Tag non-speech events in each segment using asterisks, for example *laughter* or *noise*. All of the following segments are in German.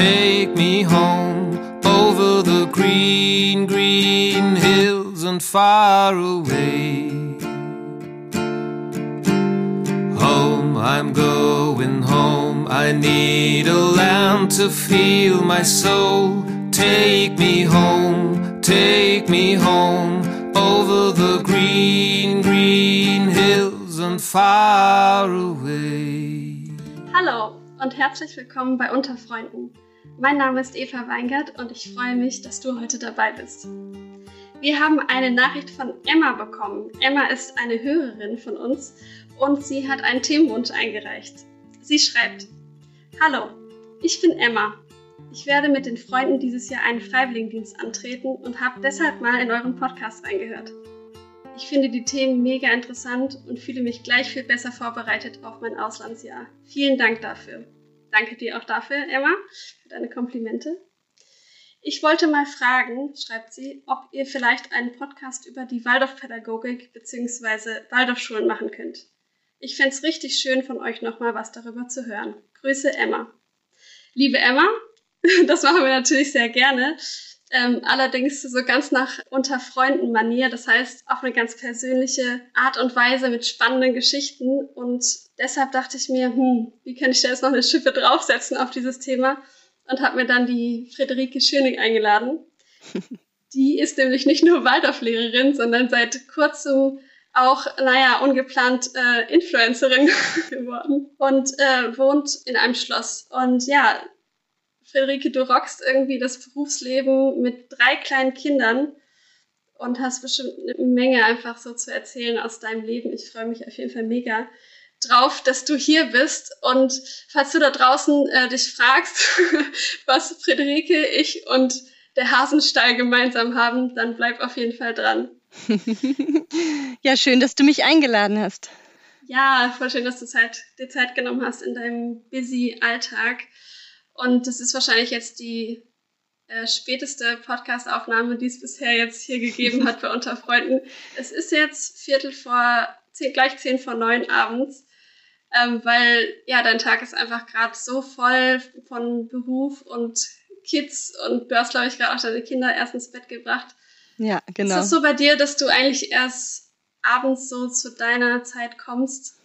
take me home over the green, green hills and far away. Home, I'm going home. I need a land to feel my soul. Take me home, take me home over the green, green hills and far away. Hallo und herzlich willkommen bei Unterfreunden. Mein Name ist Eva Weingart und ich freue mich, dass du heute dabei bist. Wir haben eine Nachricht von Emma bekommen. Emma ist eine Hörerin von uns und sie hat einen Themenwunsch eingereicht. Sie schreibt: Hallo, ich bin Emma. Ich werde mit den Freunden dieses Jahr einen Freiwilligendienst antreten und habe deshalb mal in euren Podcast reingehört. Ich finde die Themen mega interessant und fühle mich gleich viel besser vorbereitet auf mein Auslandsjahr. Vielen Dank dafür. Danke dir auch dafür, Emma, für deine Komplimente. Ich wollte mal fragen, schreibt sie, ob ihr vielleicht einen Podcast über die Waldorfpädagogik bzw. Waldorfschulen machen könnt. Ich fände es richtig schön, von euch nochmal was darüber zu hören. Grüße, Emma. Liebe Emma, *laughs* das machen wir natürlich sehr gerne. Ähm, allerdings so ganz nach unter Freunden Manier, das heißt auf eine ganz persönliche Art und Weise mit spannenden Geschichten. Und deshalb dachte ich mir, hm, wie kann ich da jetzt noch eine Schippe draufsetzen auf dieses Thema? Und habe mir dann die Friederike Schöning eingeladen. *laughs* Die ist nämlich nicht nur Waldorflehrerin, sondern seit kurzem auch, naja, ungeplant äh, Influencerin *laughs* geworden und äh, wohnt in einem Schloss. Und ja, Friederike, du rockst irgendwie das Berufsleben mit drei kleinen Kindern und hast bestimmt eine Menge einfach so zu erzählen aus deinem Leben. Ich freue mich auf jeden Fall mega drauf, dass du hier bist. Und falls du da draußen äh, dich fragst, *laughs* was Friederike, ich und der Hasenstall gemeinsam haben, dann bleib auf jeden Fall dran. *laughs* ja, schön, dass du mich eingeladen hast. Ja, voll schön, dass du Zeit, dir Zeit genommen hast in deinem busy Alltag. Und das ist wahrscheinlich jetzt die äh, späteste Podcast-Aufnahme, die es bisher jetzt hier gegeben hat bei Unterfreunden. Es ist jetzt Viertel vor, zehn, gleich zehn vor neun abends, ähm, weil ja, dein Tag ist einfach gerade so voll von Beruf und Kids und du hast, glaube ich, gerade auch deine Kinder erst ins Bett gebracht. Ja, genau. Ist das so bei dir, dass du eigentlich erst abends so zu deiner Zeit kommst?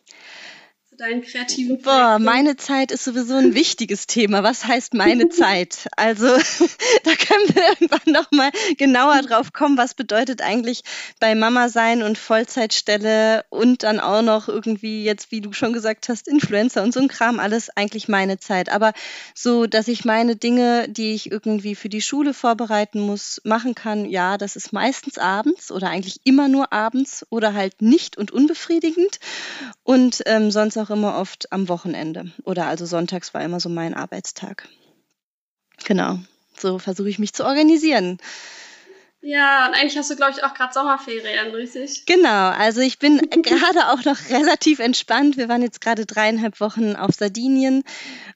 Deinen kreativen Projekten? Boah, meine Zeit ist sowieso ein wichtiges Thema. Was heißt meine *laughs* Zeit? Also *laughs* da können wir irgendwann nochmal genauer drauf kommen, was bedeutet eigentlich bei Mama sein und Vollzeitstelle und dann auch noch irgendwie jetzt, wie du schon gesagt hast, Influencer und so ein Kram, alles eigentlich meine Zeit. Aber so, dass ich meine Dinge, die ich irgendwie für die Schule vorbereiten muss, machen kann, ja, das ist meistens abends oder eigentlich immer nur abends oder halt nicht und unbefriedigend und ähm, sonst auch auch immer oft am Wochenende oder also sonntags war immer so mein Arbeitstag. Genau, so versuche ich mich zu organisieren. Ja, und eigentlich hast du, glaube ich, auch gerade Sommerferien, richtig? Genau, also ich bin *laughs* gerade auch noch relativ entspannt. Wir waren jetzt gerade dreieinhalb Wochen auf Sardinien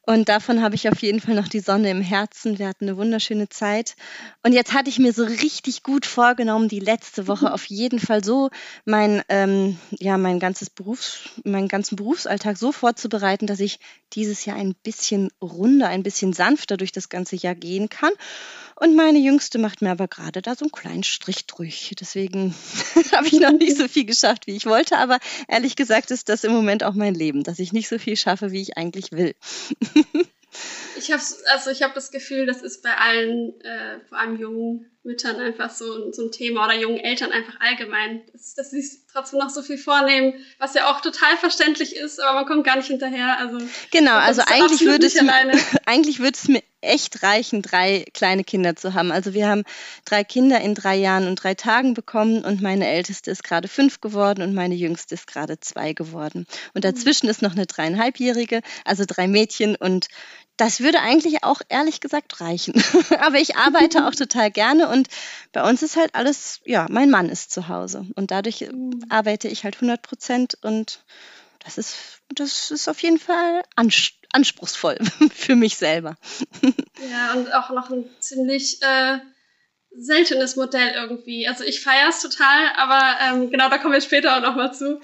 und davon habe ich auf jeden Fall noch die Sonne im Herzen. Wir hatten eine wunderschöne Zeit. Und jetzt hatte ich mir so richtig gut vorgenommen, die letzte Woche auf jeden Fall so mein, ähm, ja, mein ganzes Berufs, meinen ganzen Berufsalltag so vorzubereiten, dass ich dieses Jahr ein bisschen runder, ein bisschen sanfter durch das ganze Jahr gehen kann. Und meine Jüngste macht mir aber gerade da so einen kleinen Strich durch. Deswegen *laughs* habe ich noch nicht so viel geschafft, wie ich wollte. Aber ehrlich gesagt ist das im Moment auch mein Leben, dass ich nicht so viel schaffe, wie ich eigentlich will. *laughs* ich habe also ich das Gefühl, das ist bei allen, äh, vor allem jungen Müttern einfach so, so ein Thema oder jungen Eltern einfach allgemein, dass, dass sie trotzdem noch so viel vornehmen, was ja auch total verständlich ist, aber man kommt gar nicht hinterher. Also genau, also eigentlich würde es mir, *laughs* eigentlich würde es mir echt reichen, drei kleine Kinder zu haben. Also wir haben drei Kinder in drei Jahren und drei Tagen bekommen und meine älteste ist gerade fünf geworden und meine jüngste ist gerade zwei geworden. Und dazwischen ist noch eine dreieinhalbjährige, also drei Mädchen und das würde eigentlich auch ehrlich gesagt reichen. *laughs* Aber ich arbeite auch total gerne und bei uns ist halt alles, ja, mein Mann ist zu Hause und dadurch mhm. arbeite ich halt 100 Prozent und das ist, das ist auf jeden Fall anspruchsvoll *laughs* für mich selber. *laughs* Ja, und auch noch ein ziemlich äh, seltenes Modell irgendwie. Also ich feiere es total, aber ähm, genau da kommen wir später auch nochmal zu.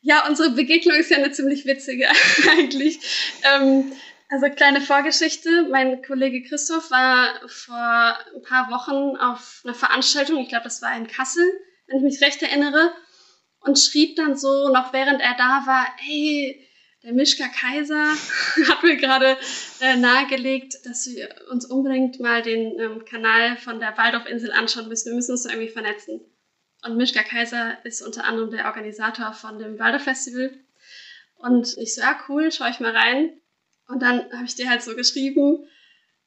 Ja, unsere Begegnung ist ja eine ziemlich witzige eigentlich. Ähm, also kleine Vorgeschichte. Mein Kollege Christoph war vor ein paar Wochen auf einer Veranstaltung, ich glaube, das war in Kassel, wenn ich mich recht erinnere, und schrieb dann so, noch während er da war, hey, der Mischka Kaiser *laughs* hat mir gerade äh, nahegelegt, dass wir uns unbedingt mal den ähm, Kanal von der Waldorfinsel anschauen müssen. Wir müssen uns irgendwie vernetzen. Und Mischka Kaiser ist unter anderem der Organisator von dem Waldorf Festival. Und ich so, ja, cool, schau ich mal rein. Und dann habe ich dir halt so geschrieben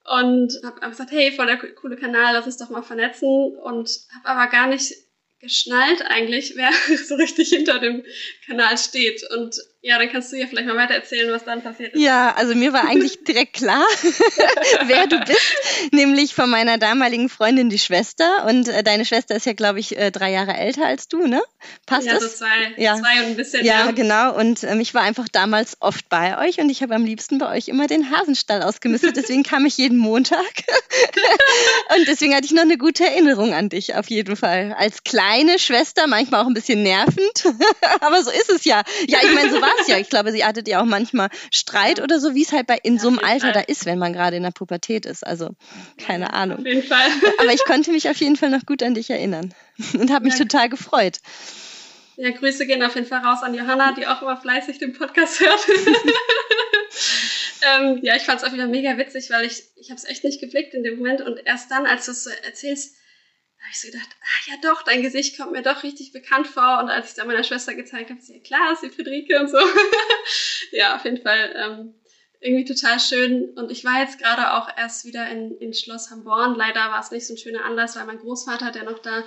und habe gesagt, hey, voll der coole Kanal, lass uns doch mal vernetzen. Und habe aber gar nicht geschnallt eigentlich, wer *laughs* so richtig hinter dem Kanal steht. Und ja, dann kannst du ja vielleicht mal weiter erzählen, was dann passiert ist. Ja, also mir war eigentlich *laughs* direkt klar, *laughs* wer du bist, nämlich von meiner damaligen Freundin die Schwester. Und äh, deine Schwester ist ja, glaube ich, äh, drei Jahre älter als du, ne? Passt ja, das? So zwei, ja, zwei und ein bisschen. Ja, ja. genau. Und ähm, ich war einfach damals oft bei euch und ich habe am liebsten bei euch immer den Hasenstall ausgemistet. Deswegen kam ich jeden Montag. *laughs* und deswegen hatte ich noch eine gute Erinnerung an dich, auf jeden Fall. Als kleine Schwester, manchmal auch ein bisschen nervend. Aber so ist es ja. Ja, ich meine, so war Spaß ja. Ich glaube, sie hattet ja auch manchmal Streit oder so, wie es halt bei in so einem Alter Fall. da ist, wenn man gerade in der Pubertät ist. Also keine Ahnung. Auf jeden Fall. Aber ich konnte mich auf jeden Fall noch gut an dich erinnern *laughs* und habe mich total gefreut. Ja, Grüße gehen auf jeden Fall raus an Johanna, die auch immer fleißig den Podcast hört. *laughs* ähm, ja, ich fand es auch wieder mega witzig, weil ich, ich habe es echt nicht geblickt in dem Moment und erst dann, als du es so erzählst, habe ich so gedacht, ah ja doch, dein Gesicht kommt mir doch richtig bekannt vor. Und als ich es dann meiner Schwester gezeigt habe, sie, ja klar, ist die Friederike und so. *laughs* ja, auf jeden Fall ähm, irgendwie total schön. Und ich war jetzt gerade auch erst wieder in, in Schloss Hamborn. Leider war es nicht so ein schöner Anlass, weil mein Großvater, der noch da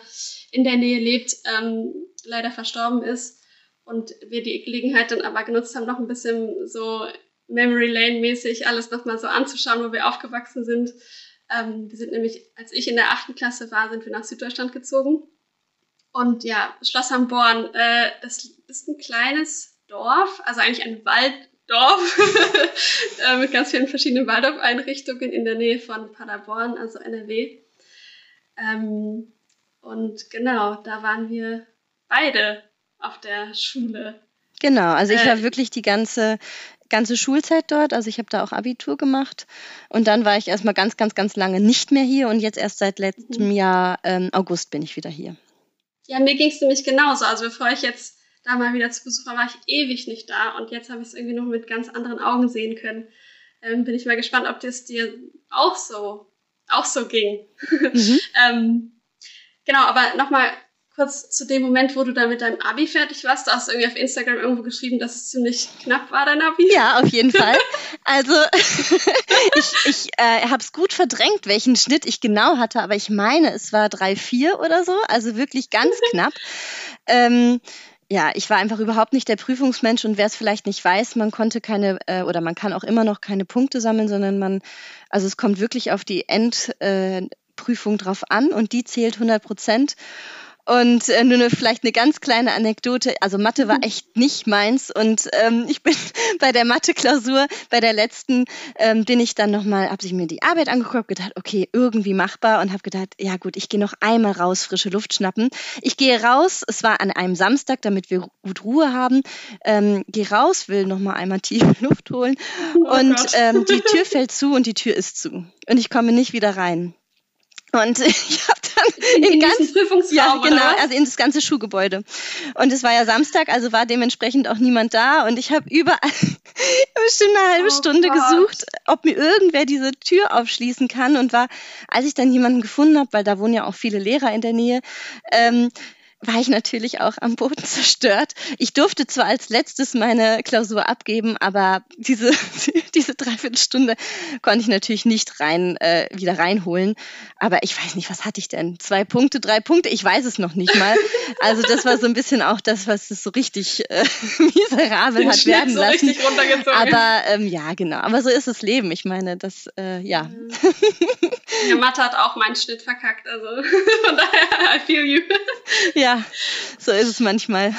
in der Nähe lebt, ähm, leider verstorben ist. Und wir die Gelegenheit dann aber genutzt haben, noch ein bisschen so Memory Lane mäßig alles nochmal so anzuschauen, wo wir aufgewachsen sind. Ähm, wir sind nämlich, als ich in der achten Klasse war, sind wir nach Süddeutschland gezogen. Und ja, Schloss am Born, äh, das ist ein kleines Dorf, also eigentlich ein Walddorf *laughs* äh, mit ganz vielen verschiedenen Waldorf-Einrichtungen in der Nähe von Paderborn, also NRW. Ähm, und genau, da waren wir beide auf der Schule. Genau, also ich war äh, wirklich die ganze ganze Schulzeit dort. Also ich habe da auch Abitur gemacht. Und dann war ich erstmal ganz, ganz, ganz lange nicht mehr hier. Und jetzt erst seit letztem mhm. Jahr ähm, August bin ich wieder hier. Ja, mir ging es nämlich genauso. Also bevor ich jetzt da mal wieder zu Besuch war, war ich ewig nicht da. Und jetzt habe ich es irgendwie noch mit ganz anderen Augen sehen können. Ähm, bin ich mal gespannt, ob das dir auch so, auch so ging. Mhm. *laughs* ähm, genau, aber nochmal kurz zu dem Moment, wo du da mit deinem Abi fertig warst. Da hast du irgendwie auf Instagram irgendwo geschrieben, dass es ziemlich knapp war, dein Abi. Ja, auf jeden *laughs* Fall. Also *laughs* ich, ich äh, habe es gut verdrängt, welchen Schnitt ich genau hatte, aber ich meine, es war 3,4 oder so, also wirklich ganz *laughs* knapp. Ähm, ja, ich war einfach überhaupt nicht der Prüfungsmensch und wer es vielleicht nicht weiß, man konnte keine äh, oder man kann auch immer noch keine Punkte sammeln, sondern man, also es kommt wirklich auf die Endprüfung äh, drauf an und die zählt 100 Prozent. Und äh, nur eine, vielleicht eine ganz kleine Anekdote. Also Mathe war mhm. echt nicht meins. Und ähm, ich bin *laughs* bei der Mathe-Klausur, bei der letzten, ähm, bin ich dann nochmal, habe ich mir die Arbeit angeguckt, habe gedacht, okay, irgendwie machbar und habe gedacht, ja gut, ich gehe noch einmal raus, frische Luft schnappen. Ich gehe raus, es war an einem Samstag, damit wir gut Ruhe haben. Ähm, gehe raus, will nochmal einmal tief *laughs* Luft holen. Oh und ähm, die Tür *laughs* fällt zu und die Tür ist zu. Und ich komme nicht wieder rein. Und *laughs* ich habe dann in, in ganz Prüfungsraum, ja genau, also in das ganze Schulgebäude. Und es war ja Samstag, also war dementsprechend auch niemand da. Und ich habe überall *laughs* bestimmt eine halbe oh Stunde Gott. gesucht, ob mir irgendwer diese Tür aufschließen kann. Und war, als ich dann jemanden gefunden habe, weil da wohnen ja auch viele Lehrer in der Nähe, ähm, war ich natürlich auch am Boden zerstört. Ich durfte zwar als letztes meine Klausur abgeben, aber diese, *laughs* diese Dreiviertelstunde konnte ich natürlich nicht rein, äh, wieder reinholen. Aber ich weiß nicht, was hatte ich denn? Zwei Punkte, drei Punkte? Ich weiß es noch nicht mal. Also das war so ein bisschen auch das, was es so richtig äh, *laughs* miserabel Den hat Schnitt werden so lassen. Aber ähm, ja, genau. Aber so ist das Leben. Ich meine, das, äh, ja. *laughs* Ja, Mathe hat auch meinen Schnitt verkackt. Also *laughs* von daher, I feel you. Ja, so ist es manchmal.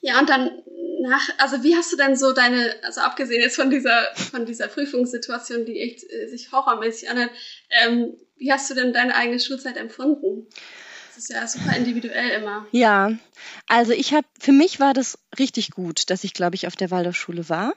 Ja, und dann nach, also wie hast du denn so deine, also abgesehen jetzt von dieser, von dieser Prüfungssituation, die echt äh, sich horrormäßig anhört, ähm, wie hast du denn deine eigene Schulzeit empfunden? Das ist ja super individuell immer. Ja, also ich habe, für mich war das richtig gut, dass ich, glaube ich, auf der Waldorfschule war.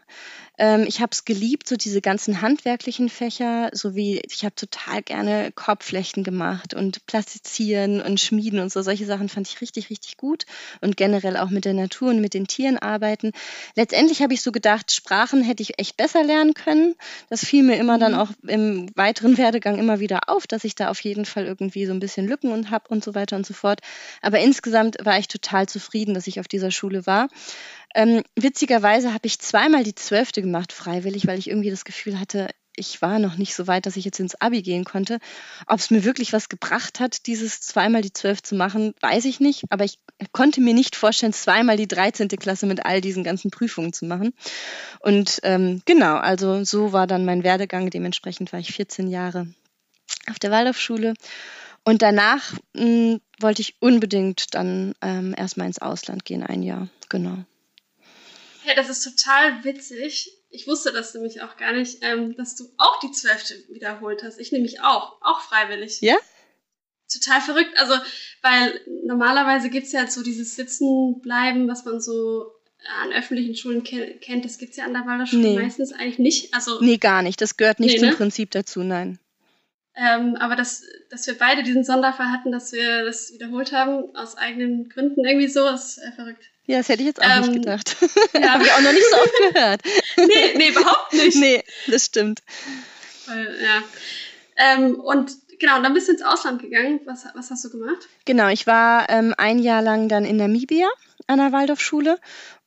Ähm, ich habe es geliebt, so diese ganzen handwerklichen Fächer, sowie ich habe total gerne Korbflechten gemacht und Plastizieren und Schmieden und so. Solche Sachen fand ich richtig, richtig gut. Und generell auch mit der Natur und mit den Tieren arbeiten. Letztendlich habe ich so gedacht, Sprachen hätte ich echt besser lernen können. Das fiel mir immer dann mhm. auch im weiteren Werdegang immer wieder auf, dass ich da auf jeden Fall irgendwie so ein bisschen Lücken und habe und so weiter und so fort. Aber insgesamt war ich total zufrieden, dass ich auf dieser Schule war. Ähm, witzigerweise habe ich zweimal die Zwölfte gemacht, freiwillig, weil ich irgendwie das Gefühl hatte, ich war noch nicht so weit, dass ich jetzt ins Abi gehen konnte. Ob es mir wirklich was gebracht hat, dieses zweimal die Zwölf zu machen, weiß ich nicht. Aber ich konnte mir nicht vorstellen, zweimal die 13. Klasse mit all diesen ganzen Prüfungen zu machen. Und ähm, genau, also so war dann mein Werdegang. Dementsprechend war ich 14 Jahre auf der Waldorfschule. Und danach mh, hm, wollte ich unbedingt dann ähm, erstmal ins Ausland gehen, ein Jahr. Genau. Hey, das ist total witzig. Ich wusste das nämlich auch gar nicht, ähm, dass du auch die zwölfte wiederholt hast. Ich nämlich auch, auch freiwillig. Ja? Total verrückt. Also, weil normalerweise gibt es ja so dieses Sitzenbleiben, was man so an öffentlichen Schulen kennt. Das gibt es ja an der Waldorfschule nee. meistens eigentlich nicht. Also, nee, gar nicht. Das gehört nicht nee, zum ne? Prinzip dazu, nein. Ähm, aber dass, dass wir beide diesen Sonderfall hatten, dass wir das wiederholt haben, aus eigenen Gründen irgendwie so, ist äh, verrückt. Ja, das hätte ich jetzt auch ähm, nicht gedacht. Ja. *laughs* Habe ich auch noch nicht so oft gehört. *laughs* nee, nee, überhaupt nicht. Nee, das stimmt. Weil, ja. Ähm, und genau, dann bist du ins Ausland gegangen. Was, was hast du gemacht? Genau, ich war ähm, ein Jahr lang dann in Namibia an der Waldorfschule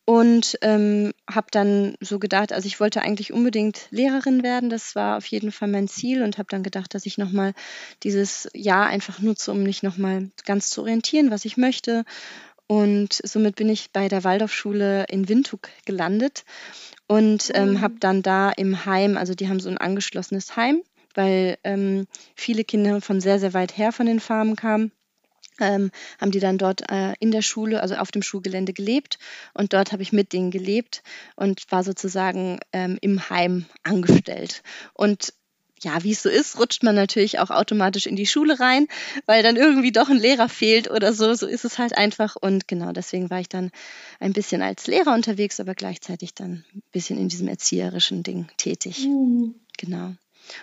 und ähm, habe dann so gedacht, also ich wollte eigentlich unbedingt Lehrerin werden, das war auf jeden Fall mein Ziel und habe dann gedacht, dass ich nochmal dieses Jahr einfach nutze, um mich nochmal ganz zu orientieren, was ich möchte. Und somit bin ich bei der Waldorfschule in Windhoek gelandet und ähm, mhm. habe dann da im Heim, also die haben so ein angeschlossenes Heim, weil ähm, viele Kinder von sehr, sehr weit her von den Farmen kamen ähm, haben die dann dort äh, in der Schule, also auf dem Schulgelände gelebt. Und dort habe ich mit denen gelebt und war sozusagen ähm, im Heim angestellt. Und ja, wie es so ist, rutscht man natürlich auch automatisch in die Schule rein, weil dann irgendwie doch ein Lehrer fehlt oder so. So ist es halt einfach. Und genau deswegen war ich dann ein bisschen als Lehrer unterwegs, aber gleichzeitig dann ein bisschen in diesem erzieherischen Ding tätig. Mhm. Genau.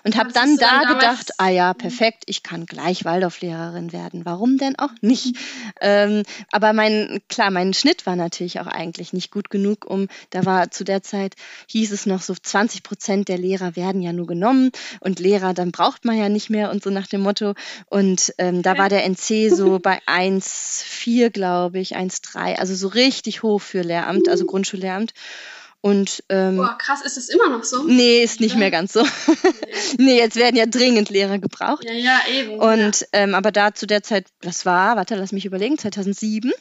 Und habe dann da dann gedacht, ah ja, perfekt, ich kann gleich Waldorflehrerin werden. Warum denn auch nicht? Ähm, aber mein, klar, mein Schnitt war natürlich auch eigentlich nicht gut genug, um, da war zu der Zeit, hieß es noch so, 20 Prozent der Lehrer werden ja nur genommen und Lehrer, dann braucht man ja nicht mehr und so nach dem Motto. Und ähm, da war der NC so *laughs* bei 1,4, glaube ich, 1,3, also so richtig hoch für Lehramt, also Grundschullehramt. Und, ähm, Boah, krass, ist es immer noch so? Nee, ist nicht ja. mehr ganz so. *laughs* nee, jetzt werden ja dringend Lehrer gebraucht. Ja, ja, eben. Und, ja. Ähm, aber da zu der Zeit, das war, warte, lass mich überlegen, 2007.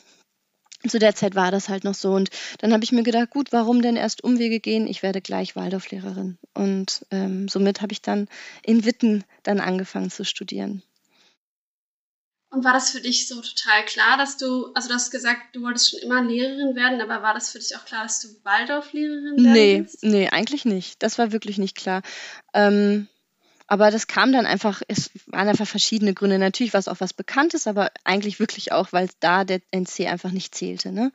Zu der Zeit war das halt noch so. Und dann habe ich mir gedacht, gut, warum denn erst Umwege gehen? Ich werde gleich Waldorflehrerin. Und ähm, somit habe ich dann in Witten dann angefangen zu studieren. Und war das für dich so total klar, dass du, also du hast gesagt, du wolltest schon immer Lehrerin werden, aber war das für dich auch klar, dass du Waldorf-Lehrerin werden Nee, willst? nee, eigentlich nicht. Das war wirklich nicht klar. Ähm, aber das kam dann einfach, es waren einfach verschiedene Gründe. Natürlich war es auch was Bekanntes, aber eigentlich wirklich auch, weil da der NC einfach nicht zählte. Ne?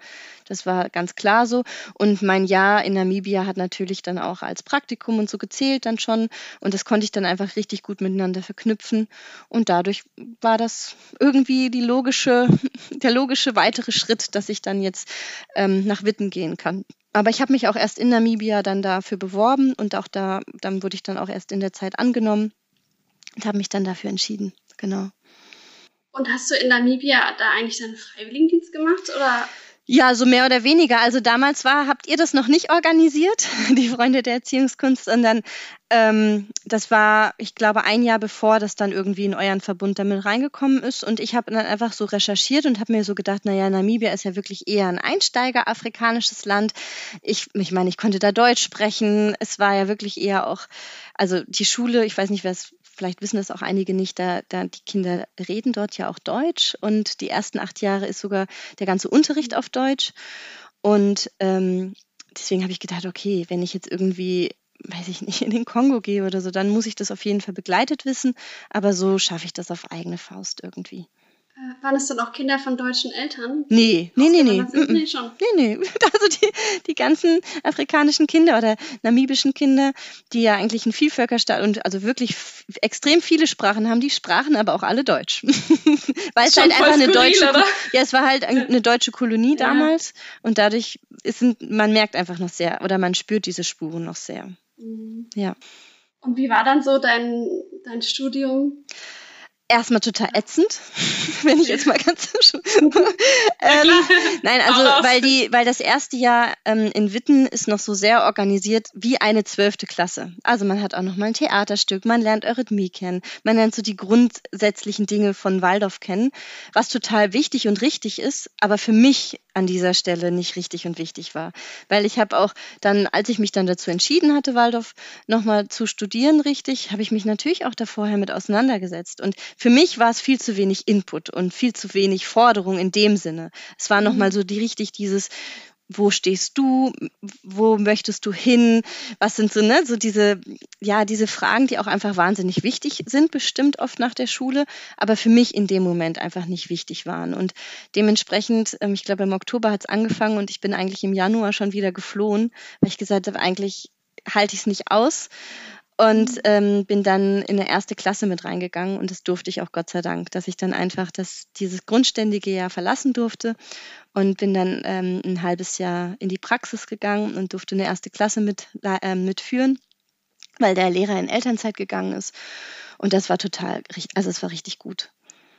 Das war ganz klar so. Und mein Jahr in Namibia hat natürlich dann auch als Praktikum und so gezählt dann schon. Und das konnte ich dann einfach richtig gut miteinander verknüpfen. Und dadurch war das irgendwie die logische, *laughs* der logische weitere Schritt, dass ich dann jetzt ähm, nach Witten gehen kann. Aber ich habe mich auch erst in Namibia dann dafür beworben und auch da, dann wurde ich dann auch erst in der Zeit angenommen und habe mich dann dafür entschieden. Genau. Und hast du in Namibia da eigentlich deinen Freiwilligendienst gemacht oder ja, so mehr oder weniger. Also damals war, habt ihr das noch nicht organisiert, *laughs* die Freunde der Erziehungskunst, sondern ähm, das war, ich glaube, ein Jahr bevor das dann irgendwie in euren Verbund damit reingekommen ist. Und ich habe dann einfach so recherchiert und habe mir so gedacht, naja, Namibia ist ja wirklich eher ein Einsteiger afrikanisches Land. Ich, ich meine, ich konnte da Deutsch sprechen. Es war ja wirklich eher auch, also die Schule, ich weiß nicht, wer es vielleicht wissen das auch einige nicht, da, da die Kinder reden dort ja auch Deutsch und die ersten acht Jahre ist sogar der ganze Unterricht auf Deutsch. Und ähm, deswegen habe ich gedacht, okay, wenn ich jetzt irgendwie, weiß ich nicht, in den Kongo gehe oder so, dann muss ich das auf jeden Fall begleitet wissen. Aber so schaffe ich das auf eigene Faust irgendwie. Äh, waren es dann auch Kinder von deutschen Eltern? Nee, nee, nee, nee. Nee, schon. Nee, nee. *laughs* Also die, die ganzen afrikanischen Kinder oder namibischen Kinder, die ja eigentlich ein Vielvölkerstaat und also wirklich extrem viele Sprachen haben, die sprachen aber auch alle Deutsch. *laughs* Weil es halt einfach eine deutsche, oder? ja, es war halt eine deutsche Kolonie ja. damals und dadurch ist, man merkt einfach noch sehr oder man spürt diese Spuren noch sehr. Mhm. Ja. Und wie war dann so dein, dein Studium? Erstmal total ätzend, *laughs* wenn ich jetzt mal ganz *laughs* ähm, nein, also weil die, weil das erste Jahr ähm, in Witten ist noch so sehr organisiert wie eine zwölfte Klasse. Also man hat auch noch mal ein Theaterstück, man lernt Eurythmie kennen, man lernt so die grundsätzlichen Dinge von Waldorf kennen, was total wichtig und richtig ist, aber für mich an dieser Stelle nicht richtig und wichtig war. Weil ich habe auch dann, als ich mich dann dazu entschieden hatte, Waldorf nochmal zu studieren, richtig, habe ich mich natürlich auch da vorher mit auseinandergesetzt. Und für mich war es viel zu wenig Input und viel zu wenig Forderung in dem Sinne. Es war nochmal mhm. so die richtig dieses, wo stehst du, wo möchtest du hin, was sind so, ne, so diese, ja, diese Fragen, die auch einfach wahnsinnig wichtig sind, bestimmt oft nach der Schule, aber für mich in dem Moment einfach nicht wichtig waren. Und dementsprechend, ähm, ich glaube, im Oktober hat es angefangen und ich bin eigentlich im Januar schon wieder geflohen, weil ich gesagt habe, eigentlich halte ich es nicht aus und ähm, bin dann in eine erste Klasse mit reingegangen und das durfte ich auch Gott sei Dank, dass ich dann einfach das, dieses grundständige Jahr verlassen durfte und bin dann ähm, ein halbes Jahr in die Praxis gegangen und durfte eine erste Klasse mit, äh, mitführen, weil der Lehrer in Elternzeit gegangen ist und das war total, also es war richtig gut.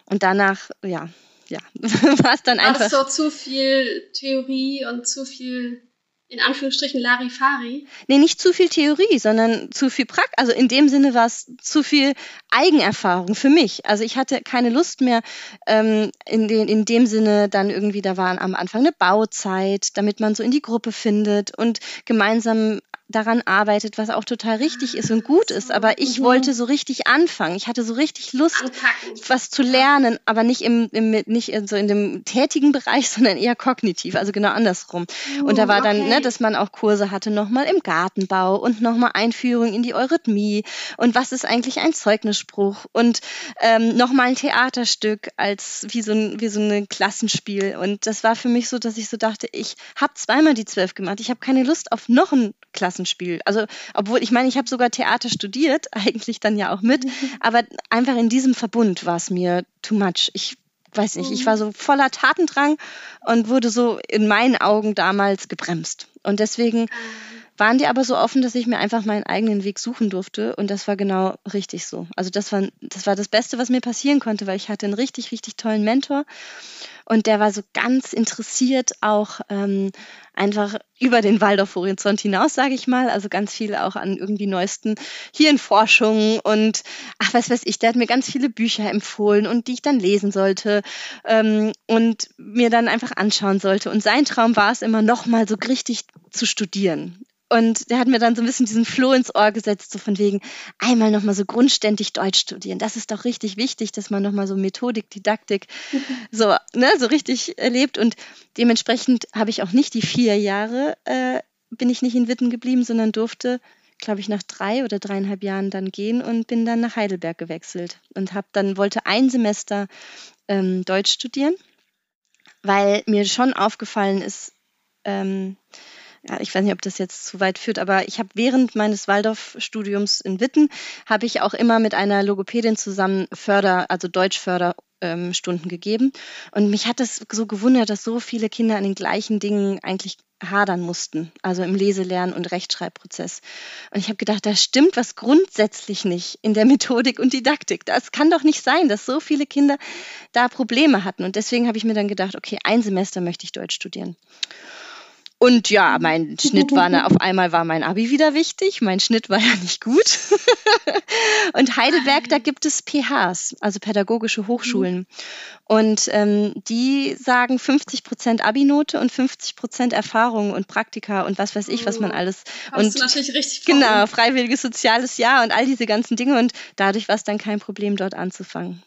Und danach, ja, ja, *laughs* war es dann einfach. Das so zu viel Theorie und zu viel in Anführungsstrichen Larifari? Nee, nicht zu viel Theorie, sondern zu viel Praxis. Also in dem Sinne war es zu viel Eigenerfahrung für mich. Also ich hatte keine Lust mehr ähm, in, den, in dem Sinne dann irgendwie, da war am Anfang eine Bauzeit, damit man so in die Gruppe findet und gemeinsam daran arbeitet, was auch total richtig ist und gut ist. Aber ich mhm. wollte so richtig anfangen. Ich hatte so richtig Lust, Anpacken. was zu lernen, aber nicht im, im nicht in so in dem tätigen Bereich, *laughs* sondern eher kognitiv, also genau andersrum. Uh, und da war dann, okay. ne, dass man auch Kurse hatte, nochmal im Gartenbau und nochmal Einführung in die Eurythmie und was ist eigentlich ein Zeugnisspruch und ähm, nochmal ein Theaterstück als wie so ein wie so ein Klassenspiel. Und das war für mich so, dass ich so dachte, ich habe zweimal die zwölf gemacht. Ich habe keine Lust auf noch ein Klassen Klassenspiel. Also, obwohl, ich meine, ich habe sogar Theater studiert, *laughs* eigentlich dann ja auch mit, mhm. aber einfach in diesem Verbund war es mir too much. Ich weiß nicht, ich war mhm. so voller Tatendrang und wurde so in meinen Augen damals gebremst. Und deswegen ah. Waren die aber so offen, dass ich mir einfach meinen eigenen Weg suchen durfte. Und das war genau richtig so. Also das war, das war das Beste, was mir passieren konnte, weil ich hatte einen richtig, richtig tollen Mentor. Und der war so ganz interessiert auch ähm, einfach über den Waldorf-Horizont hinaus, sage ich mal. Also ganz viel auch an irgendwie neuesten Hirnforschungen und ach, was weiß ich, der hat mir ganz viele Bücher empfohlen und die ich dann lesen sollte ähm, und mir dann einfach anschauen sollte. Und sein Traum war es immer noch mal so richtig zu studieren. Und der hat mir dann so ein bisschen diesen Floh ins Ohr gesetzt, so von wegen einmal nochmal so grundständig Deutsch studieren. Das ist doch richtig wichtig, dass man nochmal so Methodik, Didaktik *laughs* so, ne, so richtig erlebt. Und dementsprechend habe ich auch nicht die vier Jahre, äh, bin ich nicht in Witten geblieben, sondern durfte, glaube ich, nach drei oder dreieinhalb Jahren dann gehen und bin dann nach Heidelberg gewechselt und habe dann, wollte ein Semester ähm, Deutsch studieren, weil mir schon aufgefallen ist, ähm, ja, ich weiß nicht, ob das jetzt zu weit führt, aber ich habe während meines Waldorfstudiums in Witten, habe ich auch immer mit einer Logopädin zusammen Förder, also Deutschförderstunden ähm, gegeben. Und mich hat das so gewundert, dass so viele Kinder an den gleichen Dingen eigentlich hadern mussten, also im Leselern- und Rechtschreibprozess. Und ich habe gedacht, da stimmt was grundsätzlich nicht in der Methodik und Didaktik. Das kann doch nicht sein, dass so viele Kinder da Probleme hatten. Und deswegen habe ich mir dann gedacht, okay, ein Semester möchte ich Deutsch studieren. Und ja, mein Schnitt war, ne, auf einmal war mein Abi wieder wichtig. Mein Schnitt war *laughs* ja nicht gut. und Heidelberg, da gibt es PHs, also pädagogische Hochschulen. Und ähm, die sagen 50 Prozent Abi-Note und 50 Prozent Erfahrung und Praktika und was weiß ich, was man oh, alles. Hast und natürlich richtig genau, freiwilliges soziales Jahr und all diese ganzen Dinge. Und dadurch war es dann kein Problem, dort anzufangen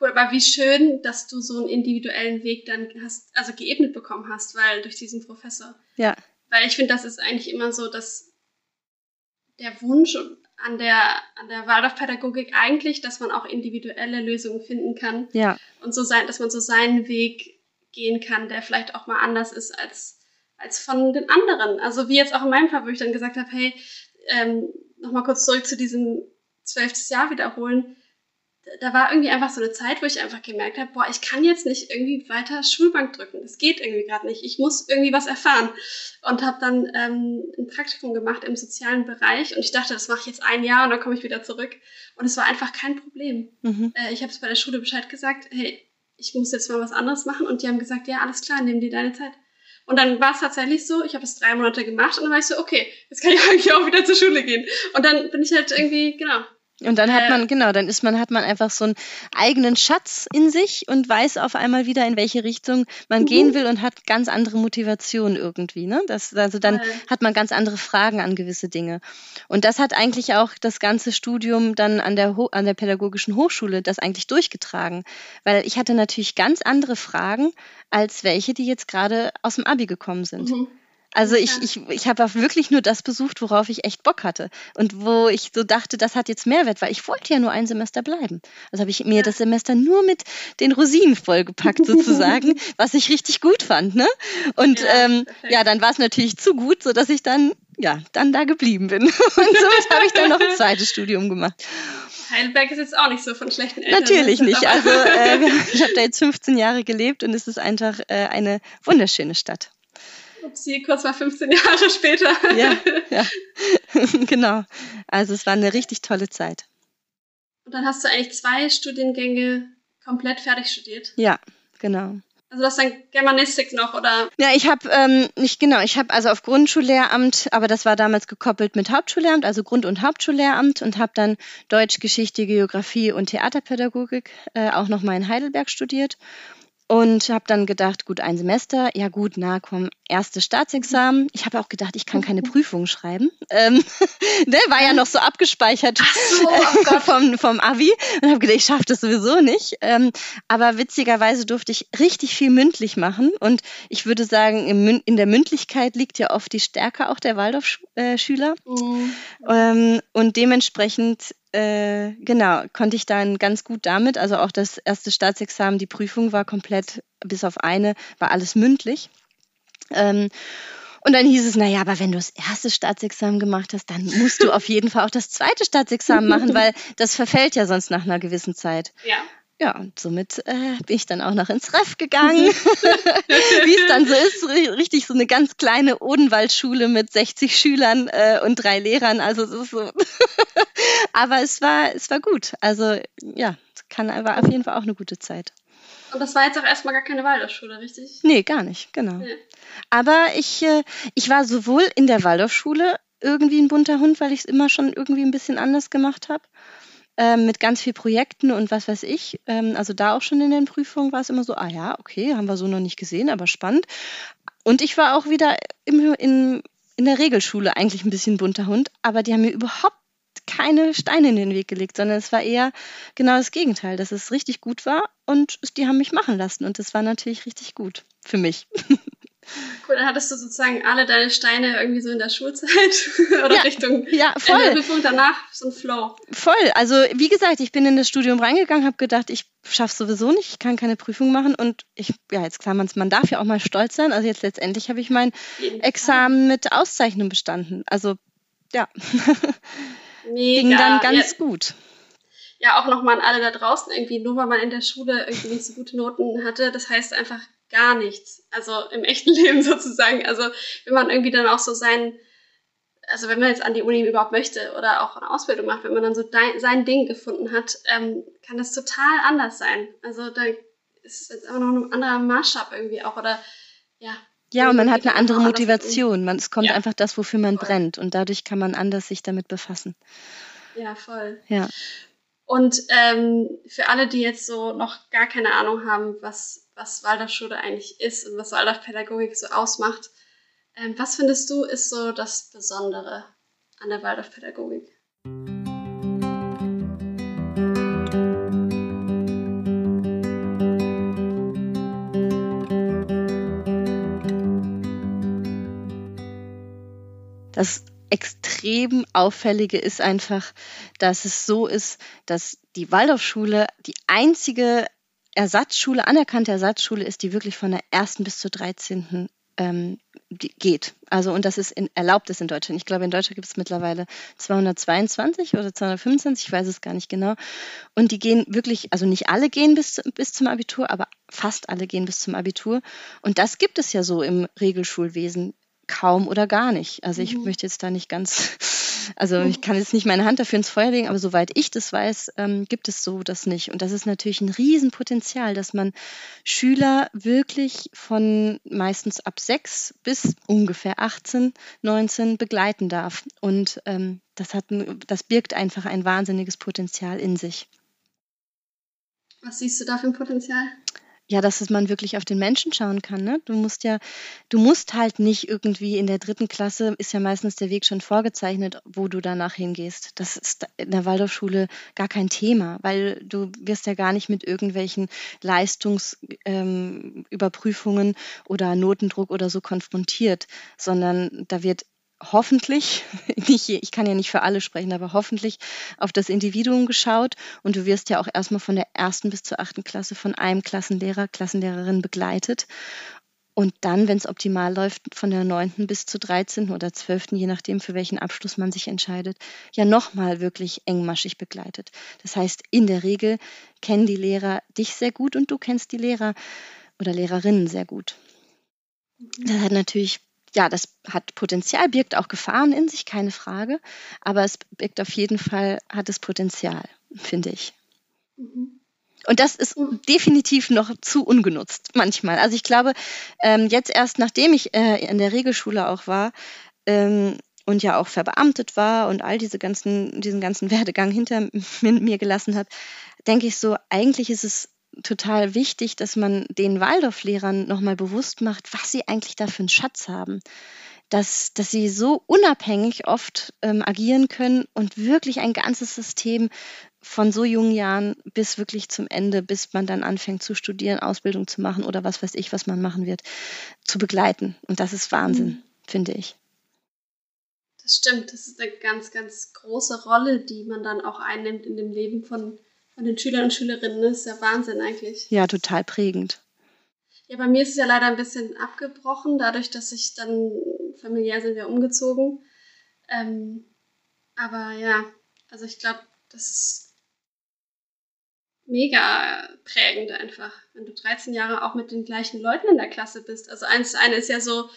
cool. Aber wie schön, dass du so einen individuellen Weg dann hast, also geebnet bekommen hast, weil durch diesen Professor. Ja. Weil ich finde, das ist eigentlich immer so, dass der Wunsch an der, an der Waldorfpädagogik eigentlich, dass man auch individuelle Lösungen finden kann. Ja. Und so sein, dass man so seinen Weg gehen kann, der vielleicht auch mal anders ist als, als von den anderen. Also wie jetzt auch in meinem Fall, wo ich dann gesagt habe, hey, ähm, nochmal kurz zurück zu diesem zwölftes Jahr wiederholen da war irgendwie einfach so eine Zeit, wo ich einfach gemerkt habe, boah, ich kann jetzt nicht irgendwie weiter Schulbank drücken. Das geht irgendwie gerade nicht. Ich muss irgendwie was erfahren. Und habe dann ähm, ein Praktikum gemacht im sozialen Bereich und ich dachte, das mache ich jetzt ein Jahr und dann komme ich wieder zurück. Und es war einfach kein Problem. Mhm. Äh, ich habe es bei der Schule Bescheid gesagt, hey, ich muss jetzt mal was anderes machen. Und die haben gesagt, ja, alles klar, nimm dir deine Zeit. Und dann war es tatsächlich so, ich habe es drei Monate gemacht und dann war ich so, okay, jetzt kann ich *laughs* eigentlich auch wieder zur Schule gehen. Und dann bin ich halt irgendwie, genau, und dann hat man, genau, dann ist man, hat man einfach so einen eigenen Schatz in sich und weiß auf einmal wieder, in welche Richtung man mhm. gehen will und hat ganz andere Motivation irgendwie. Ne? Das, also dann hat man ganz andere Fragen an gewisse Dinge. Und das hat eigentlich auch das ganze Studium dann an der, an der pädagogischen Hochschule das eigentlich durchgetragen. Weil ich hatte natürlich ganz andere Fragen als welche, die jetzt gerade aus dem Abi gekommen sind. Mhm. Also ich, ich, ich habe auch wirklich nur das besucht, worauf ich echt Bock hatte. Und wo ich so dachte, das hat jetzt Mehrwert, weil ich wollte ja nur ein Semester bleiben. Also habe ich mir das Semester nur mit den Rosinen vollgepackt *laughs* sozusagen, was ich richtig gut fand. Ne? Und ja, ähm, ja dann war es natürlich zu gut, sodass ich dann, ja, dann da geblieben bin. *laughs* Und somit habe ich dann noch ein zweites Studium gemacht. Heidelberg ist jetzt auch nicht so von schlechten Eltern. Natürlich nicht. Also äh, *laughs* ich habe da jetzt 15 Jahre gelebt und es ist einfach äh, eine wunderschöne Stadt. Upsi, kurz mal 15 *laughs* Jahre später. Ja, ja. *laughs* genau. Also es war eine richtig tolle Zeit. Und dann hast du eigentlich zwei Studiengänge komplett fertig studiert. Ja, genau. Also das dann Germanistik noch, oder? Ja, ich habe ähm, nicht genau, ich habe also auf Grundschullehramt, aber das war damals gekoppelt mit Hauptschullehramt, also Grund- und Hauptschullehramt und habe dann Deutsch, Geschichte, Geografie und Theaterpädagogik äh, auch nochmal in Heidelberg studiert und habe dann gedacht, gut, ein Semester, ja gut, na komm, erste Staatsexamen. Ich habe auch gedacht, ich kann keine *laughs* Prüfung schreiben. Ähm, der *laughs* war ja noch so abgespeichert so, oh *laughs* vom, vom Abi und habe gedacht, ich schaffe das sowieso nicht. Ähm, aber witzigerweise durfte ich richtig viel mündlich machen und ich würde sagen, im, in der Mündlichkeit liegt ja oft die Stärke auch der Waldorfschüler. Mhm. Ähm, und dementsprechend äh, genau, konnte ich dann ganz gut damit, also auch das erste Staatsexamen, die Prüfung war komplett, bis auf eine, war alles mündlich. Ähm, und dann hieß es, naja, aber wenn du das erste Staatsexamen gemacht hast, dann musst du auf jeden Fall auch das zweite Staatsexamen machen, *laughs* weil das verfällt ja sonst nach einer gewissen Zeit. Ja. Ja, und somit äh, bin ich dann auch noch ins Ref gegangen. *laughs* *laughs* Wie es dann so ist, richtig so eine ganz kleine Odenwaldschule mit 60 Schülern äh, und drei Lehrern. Also es ist so. *laughs* Aber es war, es war gut. Also ja, kann war auf jeden Fall auch eine gute Zeit. Und das war jetzt auch erstmal gar keine Waldorfschule, richtig? Nee, gar nicht, genau. Ja. Aber ich, äh, ich war sowohl in der Waldorfschule irgendwie ein bunter Hund, weil ich es immer schon irgendwie ein bisschen anders gemacht habe ähm, mit ganz viel Projekten und was weiß ich. Ähm, also da auch schon in den Prüfungen war es immer so, ah ja, okay, haben wir so noch nicht gesehen, aber spannend. Und ich war auch wieder im, in, in der Regelschule eigentlich ein bisschen bunter Hund, aber die haben mir überhaupt keine Steine in den Weg gelegt, sondern es war eher genau das Gegenteil, dass es richtig gut war und die haben mich machen lassen und das war natürlich richtig gut für mich. *laughs* Cool, dann hattest du sozusagen alle deine Steine irgendwie so in der Schulzeit *laughs* oder Ja, Richtung Ja, voll. Prüfung danach so ein Flow. Voll. Also wie gesagt, ich bin in das Studium reingegangen, habe gedacht, ich schaffe sowieso nicht, ich kann keine Prüfung machen und ich, ja, jetzt klar, man, man darf ja auch mal stolz sein. Also jetzt letztendlich habe ich mein Jeden Fall. Examen mit Auszeichnung bestanden. Also ja, *laughs* Mega. ging dann ganz ja, gut. ja, auch nochmal an alle da draußen irgendwie, nur weil man in der Schule irgendwie nicht so gute Noten hatte, das heißt einfach gar nichts. Also im echten *laughs* Leben sozusagen. Also wenn man irgendwie dann auch so sein, also wenn man jetzt an die Uni überhaupt möchte oder auch eine Ausbildung macht, wenn man dann so dein, sein Ding gefunden hat, ähm, kann das total anders sein. Also da ist jetzt auch noch ein anderer Maßstab irgendwie auch oder ja. Ja, und man hat eine andere. Motivation. Man, es kommt Ja. einfach das, wofür man Voll. brennt. Und dadurch kann man anders sich damit befassen. Ja, voll. Ja. Und ähm, für alle, die jetzt so noch gar keine Ahnung haben, was, was Waldorfschule eigentlich ist und was Waldorfpädagogik so ausmacht, ähm, was findest du ist so das Besondere an der Waldorfpädagogik? Das extrem Auffällige ist einfach, dass es so ist, dass die Waldorfschule die einzige Ersatzschule, anerkannte Ersatzschule ist, die wirklich von der ersten bis zur 13. Ähm, geht. Also, und das ist in, erlaubt ist in Deutschland. Ich glaube, in Deutschland gibt es mittlerweile 222 oder 225, ich weiß es gar nicht genau. Und die gehen wirklich, also nicht alle gehen bis, bis zum Abitur, aber fast alle gehen bis zum Abitur. Und das gibt es ja so im Regelschulwesen kaum oder gar nicht. Also ich Mhm. möchte jetzt da nicht ganz, *laughs* also ich kann jetzt nicht meine Hand dafür ins Feuer legen, aber soweit ich das weiß, ähm, gibt es so das nicht. Und das ist natürlich ein Riesenpotenzial, dass man Schüler wirklich von meistens ab sechs bis ungefähr 18, 19 begleiten darf. Und ähm, das, hat das birgt einfach ein wahnsinniges Potenzial in sich. Was siehst du da für ein Potenzial? Ja, dass man wirklich auf den Menschen schauen kann. Ne? Du musst ja, du musst halt nicht irgendwie in der dritten Klasse ist ja meistens der Weg schon vorgezeichnet, wo du danach hingehst. Das ist in der Waldorfschule gar kein Thema, weil du wirst ja gar nicht mit irgendwelchen Leistungsüberprüfungen oder Notendruck oder so konfrontiert, sondern da wird hoffentlich, *laughs* nicht, ich kann ja nicht für alle sprechen, aber hoffentlich auf das Individuum geschaut und du wirst ja auch erstmal von der ersten bis zur achten Klasse von einem Klassenlehrer, Klassenlehrerin begleitet. Und dann, wenn es optimal läuft, von der neunten bis zur 13. oder 12., je nachdem, für welchen Abschluss man sich entscheidet, ja nochmal wirklich engmaschig begleitet. Das heißt, in der Regel kennen die Lehrer dich sehr gut und du kennst die Lehrer oder Lehrerinnen sehr gut. Das hat natürlich, ja, das hat Potenzial, birgt auch Gefahren in sich, keine Frage. Aber es birgt auf jeden Fall, hat es Potenzial, finde ich. Mhm. Und das ist definitiv noch zu ungenutzt manchmal. Also ich glaube, ähm, jetzt erst nachdem ich äh, in der Regelschule auch war ähm, und ja auch verbeamtet war und all diese ganzen, diesen ganzen Werdegang hinter mir, *laughs* mir gelassen hat, denke ich so, eigentlich ist es total wichtig, dass man den Waldorflehrern nochmal bewusst macht, was sie eigentlich da für einen Schatz haben. Dass, dass sie so unabhängig oft ähm, agieren können und wirklich ein ganzes System von so jungen Jahren bis wirklich zum Ende, bis man dann anfängt zu studieren, Ausbildung zu machen oder was weiß ich, was man machen wird, zu begleiten. Und das ist Wahnsinn, Mhm. finde ich. Das stimmt, das ist eine ganz, ganz große Rolle, die man dann auch einnimmt in dem Leben von, von den Schülern und Schülerinnen. Das ist ja Wahnsinn eigentlich. Ja, total prägend. Ja, bei mir ist es ja leider ein bisschen abgebrochen, dadurch, dass ich dann familiär sind wir umgezogen. Ähm, aber ja, also ich glaube, das ist mega prägend einfach, wenn du 13 Jahre auch mit den gleichen Leuten in der Klasse bist. Also eins, eine ist ja so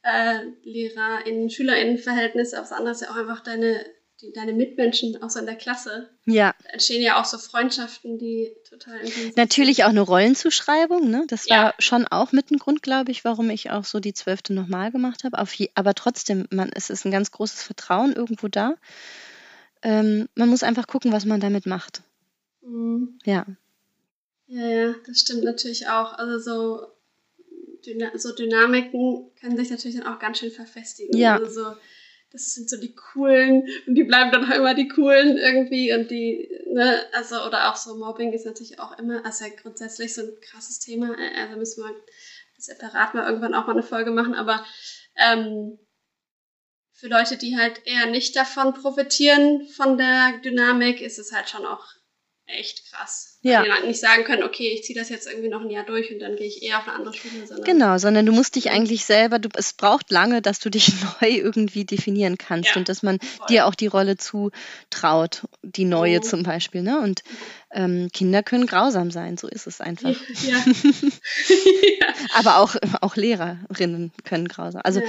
äh, Lehrer-in-Schüler-in-Verhältnis, aber das andere ist ja auch einfach deine, die, deine Mitmenschen, auch so in der Klasse. Ja, Da entstehen ja auch so Freundschaften, die total natürlich auch eine Rollenzuschreibung. Ne? Das war Ja. schon auch mit ein Grund, glaube ich, warum ich auch so die zwölfte nochmal gemacht habe. Je, aber trotzdem, man, es ist ein ganz großes Vertrauen irgendwo da. Ähm, man muss einfach gucken, was man damit macht. Mhm. Ja, Ja, ja, das stimmt natürlich auch. Also so, Dyna so Dynamiken können sich natürlich dann auch ganz schön verfestigen. Ja. Also so, das sind so die coolen und die bleiben dann auch immer die coolen irgendwie und die, ne, also oder auch so Mobbing ist natürlich auch immer, also grundsätzlich so ein krasses Thema. Also müssen wir separat mal irgendwann auch mal eine Folge machen, aber ähm, für Leute, die halt eher nicht davon profitieren, von der Dynamik, ist es halt schon auch echt krass. Ja. Die nicht sagen können, okay, ich ziehe das jetzt irgendwie noch ein Jahr durch und dann gehe ich eher auf eine andere Schule. Sondern genau, sondern du musst dich eigentlich selber, du, es braucht lange, dass du dich *laughs* neu irgendwie definieren kannst ja, und dass man voll. dir auch die Rolle zutraut, die neue oh. zum Beispiel. Ne? Und ähm, Kinder können grausam sein, so ist es einfach. Ja. *laughs* *laughs* ja. Aber auch, auch Lehrerinnen können grausam. Also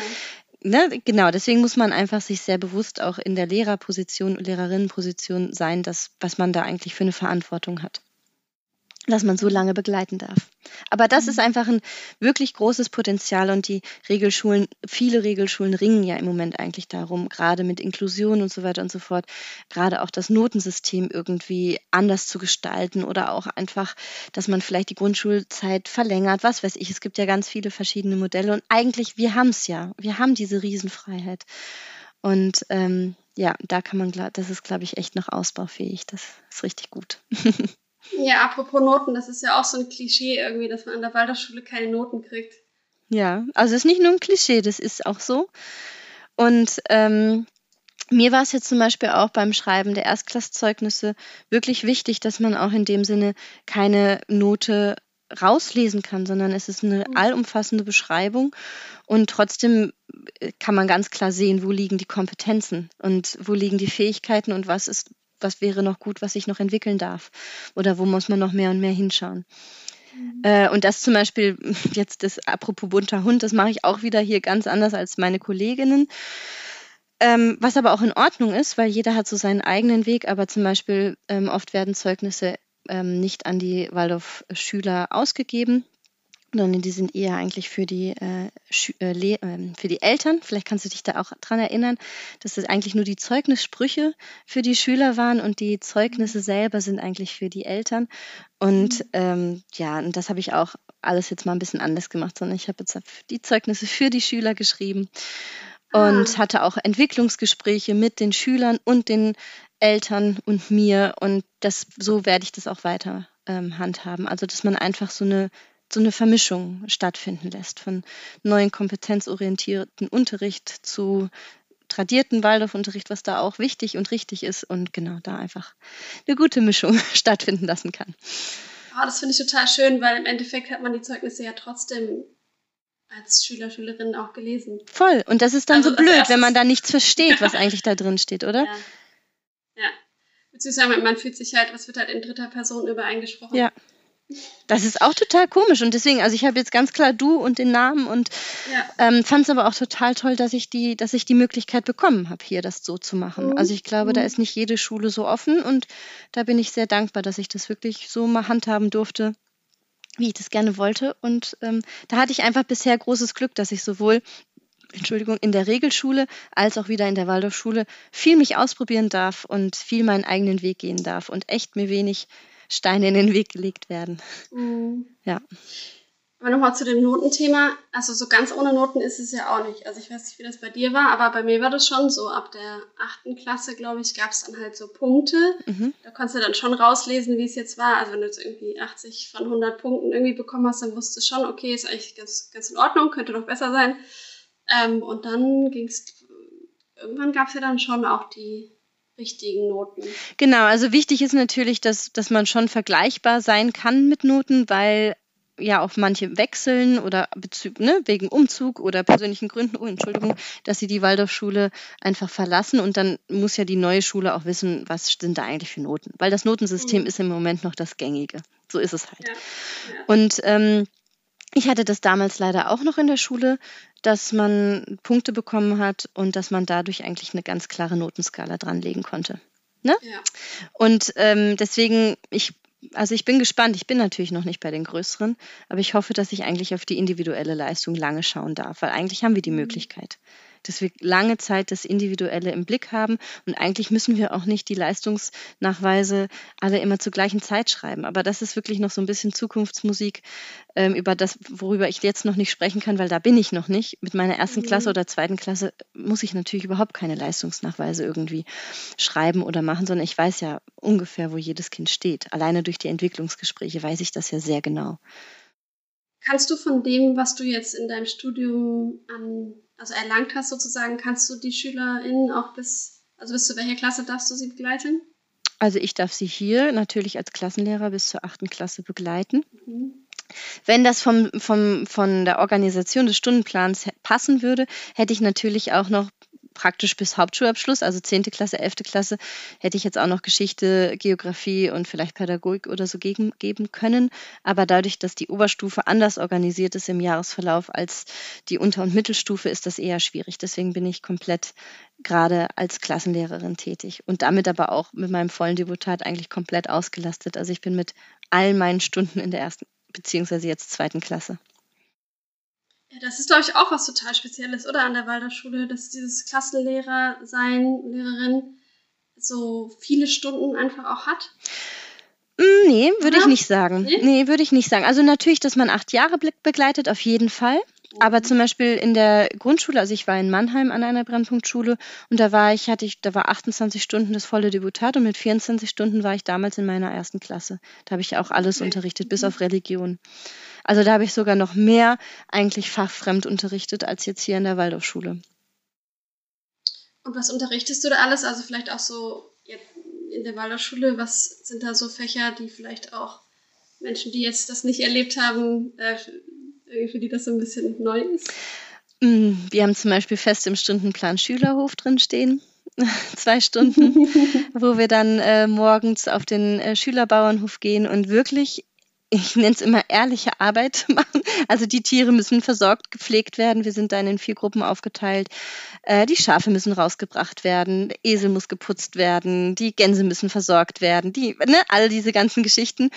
ne, genau, deswegen muss man einfach sich sehr bewusst auch in der Lehrerposition, Lehrerinnenposition sein, dass, was man da eigentlich für eine Verantwortung hat dass man so lange begleiten darf. Aber das ist mhm. einfach ein wirklich großes Potenzial und die Regelschulen, viele Regelschulen ringen ja im Moment eigentlich darum, gerade mit Inklusion und so weiter und so fort, gerade auch das Notensystem irgendwie anders zu gestalten oder auch einfach, dass man vielleicht die Grundschulzeit verlängert, was weiß ich. Es gibt ja ganz viele verschiedene Modelle und eigentlich, wir haben es ja, wir haben diese Riesenfreiheit. Und ähm, ja, da kann man, das ist, glaube ich, echt noch ausbaufähig. Das ist richtig gut. *laughs* Ja, apropos Noten, das ist ja auch so ein Klischee irgendwie, dass man an der Waldorfschule keine Noten kriegt. Ja, also es ist nicht nur ein Klischee, das ist auch so. Und ähm, mir war es jetzt zum Beispiel auch beim Schreiben der Erstklasszeugnisse wirklich wichtig, dass man auch in dem Sinne keine Note rauslesen kann, sondern es ist eine mhm. allumfassende Beschreibung und trotzdem äh, kann man ganz klar sehen, wo liegen die Kompetenzen und wo liegen die Fähigkeiten und was ist was wäre noch gut, was ich noch entwickeln darf? Oder wo muss man noch mehr und mehr hinschauen? Mhm. Äh, und das zum Beispiel, jetzt das apropos bunter Hund, das mache ich auch wieder hier ganz anders als meine Kolleginnen. Ähm, was aber auch in Ordnung ist, weil jeder hat so seinen eigenen Weg, aber zum Beispiel ähm, oft werden Zeugnisse ähm, nicht an die Waldorf-Schüler ausgegeben, sondern die sind eher eigentlich für die, äh, äh, ähm, für die Eltern. Vielleicht kannst du dich da auch dran erinnern, dass es eigentlich nur die Zeugnissprüche für die Schüler waren und die Zeugnisse selber sind eigentlich für die Eltern. Und mhm. ähm, ja, und das habe ich auch alles jetzt mal ein bisschen anders gemacht, sondern ich habe jetzt die Zeugnisse für die Schüler geschrieben und ah. hatte auch Entwicklungsgespräche mit den Schülern und den Eltern und mir und das so werde ich das auch weiter ähm, handhaben. Also dass man einfach so eine so eine Vermischung stattfinden lässt von neuen kompetenzorientierten Unterricht zu tradierten Waldorfunterricht, was da auch wichtig und richtig ist und genau da einfach eine gute Mischung *laughs* stattfinden lassen kann. Oh, das finde ich total schön, weil im Endeffekt hat man die Zeugnisse ja trotzdem als Schüler, Schülerin auch gelesen. Voll. Und das ist dann also so blöd, wenn man da nichts versteht, was eigentlich da drin steht, oder? Ja. ja. Beziehungsweise man fühlt sich halt, was wird halt in dritter Person übereingesprochen. Ja. Das ist auch total komisch und deswegen, also ich habe jetzt ganz klar du und den Namen und ja. ähm, fand es aber auch total toll, dass ich die, dass ich die Möglichkeit bekommen habe, hier das so zu machen. Mhm. Also ich glaube, mhm. da ist nicht jede Schule so offen und da bin ich sehr dankbar, dass ich das wirklich so mal handhaben durfte, wie ich das gerne wollte. Und ähm, da hatte ich einfach bisher großes Glück, dass ich sowohl Entschuldigung, in der Regelschule als auch wieder in der Waldorfschule viel mich ausprobieren darf und viel meinen eigenen Weg gehen darf und echt mir wenig Steine in den Weg gelegt werden. Mhm. Ja. Aber nochmal zu dem Notenthema. Also so ganz ohne Noten ist es ja auch nicht. Also ich weiß nicht, wie das bei dir war, aber bei mir war das schon so. Ab der achten Klasse, glaube ich, gab es dann halt so Punkte. Mhm. Da konntest du dann schon rauslesen, wie es jetzt war. Also wenn du jetzt irgendwie 80 von 100 Punkten irgendwie bekommen hast, dann wusstest du schon, okay, ist eigentlich ganz, ganz in Ordnung, könnte noch besser sein. Ähm, und dann ging es, irgendwann gab es ja dann schon auch die richtigen Noten. Genau, also wichtig ist natürlich, dass, dass man schon vergleichbar sein kann mit Noten, weil ja auch manche wechseln oder Bezug, ne, wegen Umzug oder persönlichen Gründen, oh Entschuldigung, dass sie die Waldorfschule einfach verlassen und dann muss ja die neue Schule auch wissen, was sind da eigentlich für Noten, weil das Notensystem mhm. ist im Moment noch das gängige. So ist es halt. Ja, ja. Und ähm, ich hatte das damals leider auch noch in der Schule, dass man Punkte bekommen hat und dass man dadurch eigentlich eine ganz klare Notenskala dranlegen konnte. Ne? Ja. Und ähm, deswegen, ich, also ich bin gespannt. Ich bin natürlich noch nicht bei den größeren, aber ich hoffe, dass ich eigentlich auf die individuelle Leistung lange schauen darf, weil eigentlich haben wir die mhm. Dass wir lange Zeit das Individuelle im Blick haben. Und eigentlich müssen wir auch nicht die Leistungsnachweise alle immer zur gleichen Zeit schreiben. Aber das ist wirklich noch so ein bisschen Zukunftsmusik, ähm, über das, worüber ich jetzt noch nicht sprechen kann, weil da bin ich noch nicht. Mit meiner ersten mhm. Klasse oder zweiten Klasse muss ich natürlich überhaupt keine Leistungsnachweise irgendwie schreiben oder machen, sondern ich weiß ja ungefähr, wo jedes Kind steht. Alleine durch die Entwicklungsgespräche weiß ich das ja sehr genau. Kannst du von dem, was du jetzt in deinem Studium an, also erlangt hast sozusagen, kannst du die SchülerInnen auch bis, also bis zu welcher Klasse darfst du sie begleiten? Also ich darf sie hier natürlich als Klassenlehrer bis zur achten Klasse begleiten. Mhm. Wenn das vom, vom, von der Organisation des Stundenplans passen würde, hätte ich natürlich auch noch praktisch bis Hauptschulabschluss, also 10. Klasse, 11. Klasse, hätte ich jetzt auch noch Geschichte, Geografie und vielleicht Pädagogik oder so geben, geben können. Aber dadurch, dass die Oberstufe anders organisiert ist im Jahresverlauf als die Unter- und Mittelstufe, ist das eher schwierig. Deswegen bin ich komplett gerade als Klassenlehrerin tätig und damit aber auch mit meinem vollen Deputat eigentlich komplett ausgelastet. Also ich bin mit all meinen Stunden in der ersten beziehungsweise jetzt zweiten Klasse. Ja, das ist, glaube ich, auch was total Spezielles, oder? An der Waldorfschule, dass dieses Klassenlehrer sein, Lehrerin so viele Stunden einfach auch hat. Mm, nee, würde ich nicht sagen. Nee, nee würde ich nicht sagen. Also natürlich, dass man acht Jahre begleitet, auf jeden Fall. Aber mhm. zum Beispiel in der Grundschule, also ich war in Mannheim an einer Brennpunktschule und da war ich, hatte ich, da war 28 Stunden das volle Deputat und mit 24 Stunden war ich damals in meiner ersten Klasse. Da habe ich auch alles okay. unterrichtet, bis auf Religion. Also da habe ich sogar noch mehr eigentlich fachfremd unterrichtet als jetzt hier in der Waldorfschule. Und was unterrichtest du da alles? Also vielleicht auch so in der Waldorfschule, was sind da so Fächer, die vielleicht auch Menschen, die jetzt das nicht erlebt haben, äh, für die das so ein bisschen neu ist? Mm, wir haben zum Beispiel fest im Stundenplan Schülerhof drinstehen. *laughs* Zwei Stunden, *laughs* wo wir dann äh, morgens auf den äh, Schülerbauernhof gehen und wirklich ich nenne es immer ehrliche Arbeit *laughs* machen. Also die Tiere müssen versorgt, gepflegt werden. Wir sind dann in vier Gruppen aufgeteilt. Äh, die Schafe müssen rausgebracht werden, der Esel muss geputzt werden, die Gänse müssen versorgt werden, die, ne, all diese ganzen Geschichten.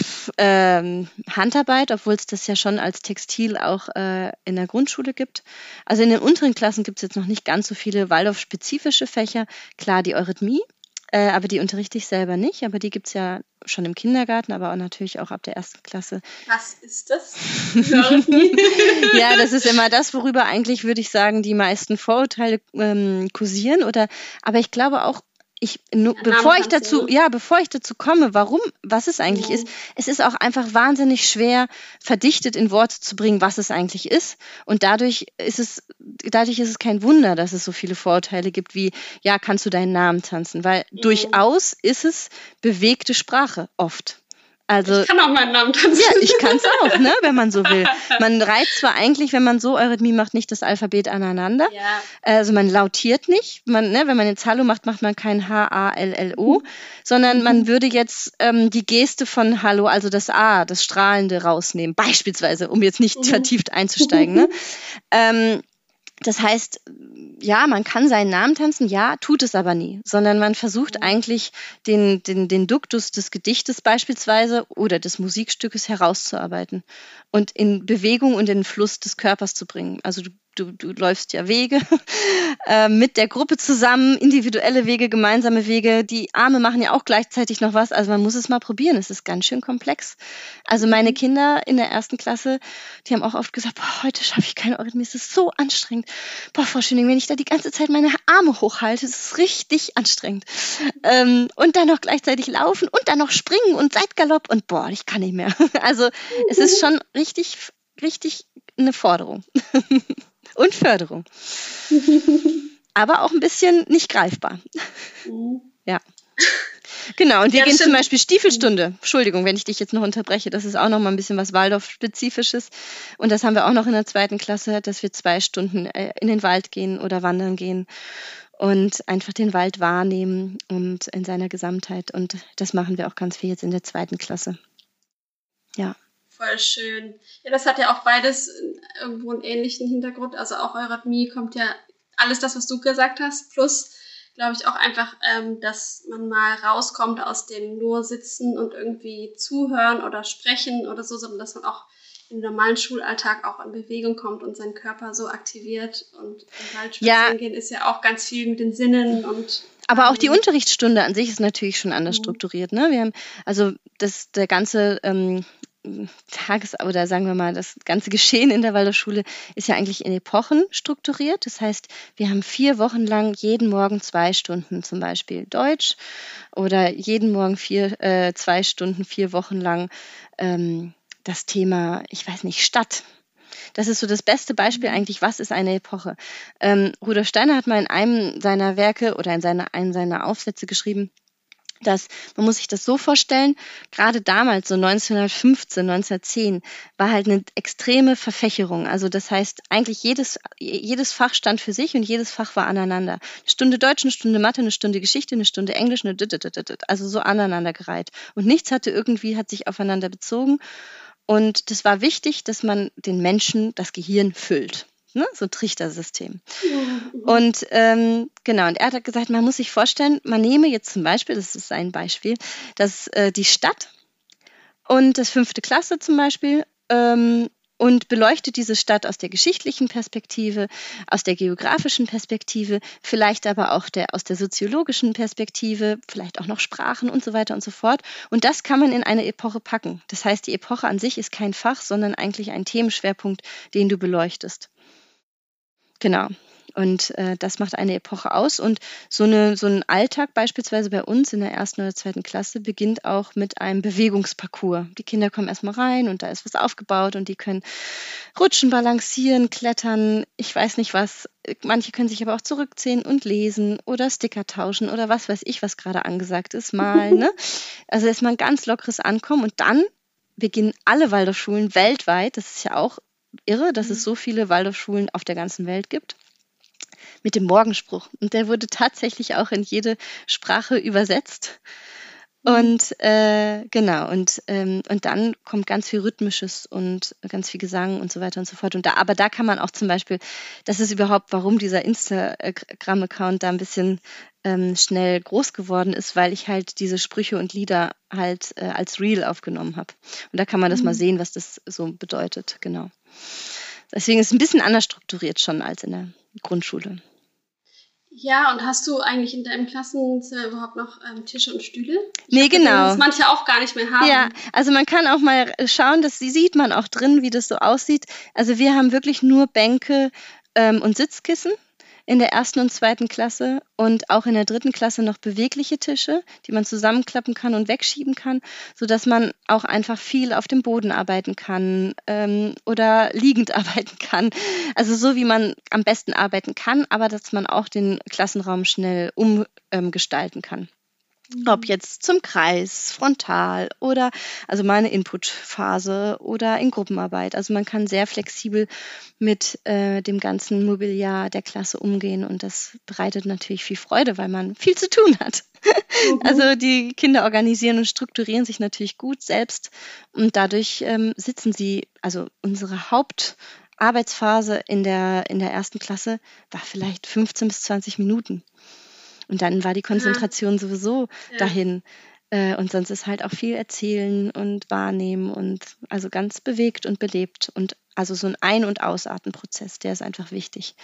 Pff, ähm, Handarbeit, obwohl es das ja schon als Textil auch äh, in der Grundschule gibt. Also in den unteren Klassen gibt es jetzt noch nicht ganz so viele Waldorf-spezifische Fächer. Klar, die Eurythmie, äh, aber die unterrichte ich selber nicht, aber die gibt es ja schon im Kindergarten, aber auch natürlich auch ab der ersten Klasse. Was ist das? *laughs* ja, das ist immer das, worüber eigentlich, würde ich sagen, die meisten Vorurteile ähm, kursieren. Oder, aber ich glaube auch, ich, nur, bevor ich dazu, ja, bevor ich dazu komme, warum, was es eigentlich ja. ist, es ist auch einfach wahnsinnig schwer, verdichtet in Worte zu bringen, was es eigentlich ist. Und dadurch ist es, dadurch ist es kein Wunder, dass es so viele Vorurteile gibt wie, ja, kannst du deinen Namen tanzen? Weil ja. durchaus ist es bewegte Sprache oft. Also, ich kann auch meinen Namen tanzen. Ja, ich kann es *laughs* auch, ne, wenn man so will. Man reizt zwar eigentlich, wenn man so Eurythmie macht, nicht das Alphabet aneinander. Ja. Also man lautiert nicht. Man, ne, wenn man jetzt Hallo macht, macht man kein H-A-L-L-O, mhm. sondern man würde jetzt ähm, die Geste von Hallo, also das A, das Strahlende rausnehmen, beispielsweise, um jetzt nicht mhm. vertieft einzusteigen. Ne? *laughs* ähm, das heißt, ja, man kann seinen Namen tanzen, ja, tut es aber nie, sondern man versucht mhm. eigentlich den, den, den Duktus des Gedichtes beispielsweise oder des Musikstückes herauszuarbeiten und in Bewegung und in den Fluss des Körpers zu bringen. Also du du, du läufst ja Wege *laughs* äh, mit der Gruppe zusammen, individuelle Wege, gemeinsame Wege. Die Arme machen ja auch gleichzeitig noch was. Also man muss es mal probieren. Es ist ganz schön komplex. Also meine mhm. Kinder in der ersten Klasse, die haben auch oft gesagt, boah, heute schaffe ich keine Eurythmie, es ist so anstrengend. Boah, Frau Schöning, wenn ich da die ganze Zeit meine Arme hochhalte, es ist richtig anstrengend. Ähm, und dann noch gleichzeitig laufen und dann noch springen und Seitgalopp und boah, ich kann nicht mehr. *laughs* Also es ist schon richtig, richtig eine Forderung. *laughs* und Förderung. *laughs* Aber auch ein bisschen nicht greifbar. Mhm. Ja. Genau, und wir ja, gehen zum Beispiel Stiefelstunde. Entschuldigung, wenn ich dich jetzt noch unterbreche. Das ist auch noch mal ein bisschen was Waldorf-spezifisches. Und das haben wir auch noch in der zweiten Klasse, dass wir zwei Stunden äh, in den Wald gehen oder wandern gehen und einfach den Wald wahrnehmen und in seiner Gesamtheit. Und das machen wir auch ganz viel jetzt in der zweiten Klasse. Ja voll schön. Ja, das hat ja auch beides irgendwo einen ähnlichen Hintergrund. Also auch Eurythmie kommt ja alles das, was du gesagt hast, plus glaube ich auch einfach, ähm, dass man mal rauskommt aus dem nur sitzen und irgendwie zuhören oder sprechen oder so, sondern dass man auch im normalen Schulalltag auch in Bewegung kommt und seinen Körper so aktiviert und im Wald ja. gehen ist ja auch ganz viel mit den Sinnen und aber auch die Unterrichtsstunde an sich ist natürlich schon anders mhm. strukturiert. Ne? Wir haben also das der ganze ähm, Tages- oder sagen wir mal, das ganze Geschehen in der Waldorfschule ist ja eigentlich in Epochen strukturiert. Das heißt, wir haben vier Wochen lang jeden Morgen zwei Stunden zum Beispiel Deutsch oder jeden Morgen vier, äh, zwei Stunden, vier Wochen lang ähm, das Thema, ich weiß nicht, Stadt. Das ist so das beste Beispiel mhm. eigentlich, was ist eine Epoche. Ähm, Rudolf Steiner hat mal in einem seiner Werke oder in seiner, einem seiner Aufsätze geschrieben, dass man muss sich das so vorstellen, gerade damals, so 1915, 1910, war halt eine extreme Verfächerung. Also das heißt, eigentlich jedes, jedes Fach stand für sich und jedes Fach war aneinander. Eine Stunde Deutsch, eine Stunde Mathe, eine Stunde Geschichte, eine Stunde Englisch, eine also so aneinandergereiht. Und nichts hatte irgendwie, hat sich aufeinander bezogen. Und das war wichtig, dass man den Menschen das Gehirn füllt. Ne? So ein Trichtersystem. Ja. Und ähm, genau, und er hat gesagt, man muss sich vorstellen, man nehme jetzt zum Beispiel, das ist ein Beispiel, dass äh, die Stadt und das fünfte Klasse zum Beispiel ähm, und beleuchtet diese Stadt aus der geschichtlichen Perspektive, aus der geografischen Perspektive, vielleicht aber auch der, aus der soziologischen Perspektive, vielleicht auch noch Sprachen und so weiter und so fort. Und das kann man in eine Epoche packen. Das heißt, die Epoche an sich ist kein Fach, sondern eigentlich ein Themenschwerpunkt, den du beleuchtest. Genau. Und äh, das macht eine Epoche aus. Und so, eine, so ein Alltag beispielsweise bei uns in der ersten oder zweiten Klasse beginnt auch mit einem Bewegungsparcours. Die Kinder kommen erstmal rein und da ist was aufgebaut und die können rutschen, balancieren, klettern, ich weiß nicht was. Manche können sich aber auch zurückziehen und lesen oder Sticker tauschen oder was weiß ich, was gerade angesagt ist, malen. Ne? *laughs* Also erstmal ein ganz lockeres Ankommen und dann beginnen alle Waldorfschulen weltweit, das ist ja auch irre, dass es mhm. so viele Waldorfschulen auf der ganzen Welt gibt mit dem Morgenspruch. Und der wurde tatsächlich auch in jede Sprache übersetzt. Mhm. Und äh, genau, und, ähm, und dann kommt ganz viel Rhythmisches und ganz viel Gesang und so weiter und so fort. Und da, aber da kann man auch zum Beispiel, das ist überhaupt, warum dieser Instagram-Account da ein bisschen ähm, schnell groß geworden ist, weil ich halt diese Sprüche und Lieder halt äh, als Reel aufgenommen habe. Und da kann man das mhm. mal sehen, was das so bedeutet, genau. Deswegen ist es ein bisschen anders strukturiert schon als in der Grundschule. Ja, und hast du eigentlich in deinem Klassenzimmer überhaupt noch ähm, Tische und Stühle? Ich nee, genau. Das manche auch gar nicht mehr haben. Ja, also man kann auch mal schauen, das sieht man auch drin, wie das so aussieht. Also wir haben wirklich nur Bänke ähm, und Sitzkissen in der ersten und zweiten Klasse und auch in der dritten Klasse noch bewegliche Tische, die man zusammenklappen kann und wegschieben kann, sodass man auch einfach viel auf dem Boden arbeiten kann ähm, oder liegend *laughs* arbeiten kann. Also so, wie man am besten arbeiten kann, aber dass man auch den Klassenraum schnell umgestalten ähm, kann. Ob jetzt zum Kreis, frontal oder also meine Inputphase oder in Gruppenarbeit. Also man kann sehr flexibel mit äh, dem ganzen Mobiliar der Klasse umgehen und das bereitet natürlich viel Freude, weil man viel zu tun hat. Mhm. *laughs* Also die Kinder organisieren und strukturieren sich natürlich gut selbst und dadurch ähm, sitzen sie, also unsere Hauptarbeitsphase in der, in der ersten Klasse war vielleicht 15 bis 20 Minuten. Und dann war die Konzentration ja. sowieso ja. dahin. Äh, und sonst ist halt auch viel erzählen und wahrnehmen und also ganz bewegt und belebt. Und also so ein Ein- und Ausartenprozess, der ist einfach wichtig,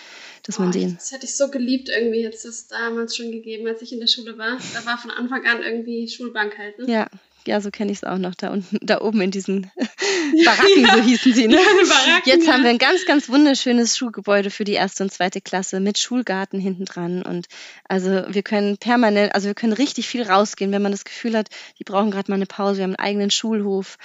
dass oh, man den. Das hätte ich so geliebt, irgendwie hätte es damals schon gegeben, als ich in der Schule war. Da war von Anfang an irgendwie Schulbank halt. Ne? Ja, ja, so kenne ich es auch noch, da unten, *laughs* da oben in diesen *laughs* Baracken, ja, so hießen sie. Ne? Ja, Jetzt ja. haben wir ein ganz, ganz wunderschönes Schulgebäude für die erste und zweite Klasse mit Schulgarten hinten dran. Und also wir können permanent, also wir können richtig viel rausgehen, wenn man das Gefühl hat, die brauchen gerade mal eine Pause. Wir haben einen eigenen Schulhof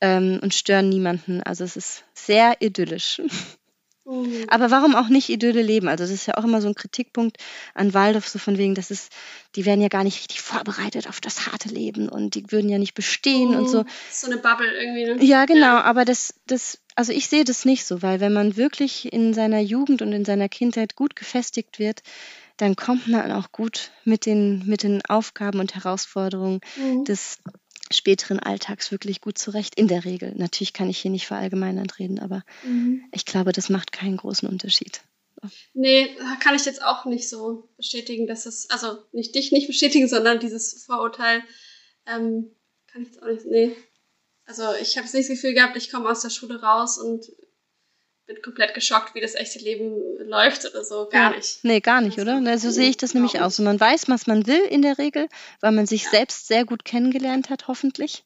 ähm, und stören niemanden. Also es ist sehr idyllisch. *laughs* Mhm. Aber warum auch nicht Idylle leben? Also das ist ja auch immer so ein Kritikpunkt an Waldorf, so von wegen, das ist, die werden ja gar nicht richtig vorbereitet auf das harte Leben und die würden ja nicht bestehen mhm. und so. So eine Bubble irgendwie, ne? Ja, genau, ja. aber das, das, also ich sehe das nicht so, weil wenn man wirklich in seiner Jugend und in seiner Kindheit gut gefestigt wird, dann kommt man auch gut mit den, mit den Aufgaben und Herausforderungen mhm. des späteren Alltags wirklich gut zurecht. In der Regel. Natürlich kann ich hier nicht verallgemeinernd reden, aber mhm. ich glaube, das macht keinen großen Unterschied. Nee, kann ich jetzt auch nicht so bestätigen, dass es, also nicht dich nicht bestätigen, sondern dieses Vorurteil, ähm, kann ich jetzt auch nicht, nee. Also ich habe jetzt nicht das Gefühl gehabt, ich komme aus der Schule raus und bin komplett geschockt, wie das echte Leben läuft oder so. Gar ja. nicht. Nee, gar nicht, oder? Also, so sehe ich das nämlich auch. So, man weiß, was man will in der Regel, weil man sich ja. selbst sehr gut kennengelernt hat, hoffentlich.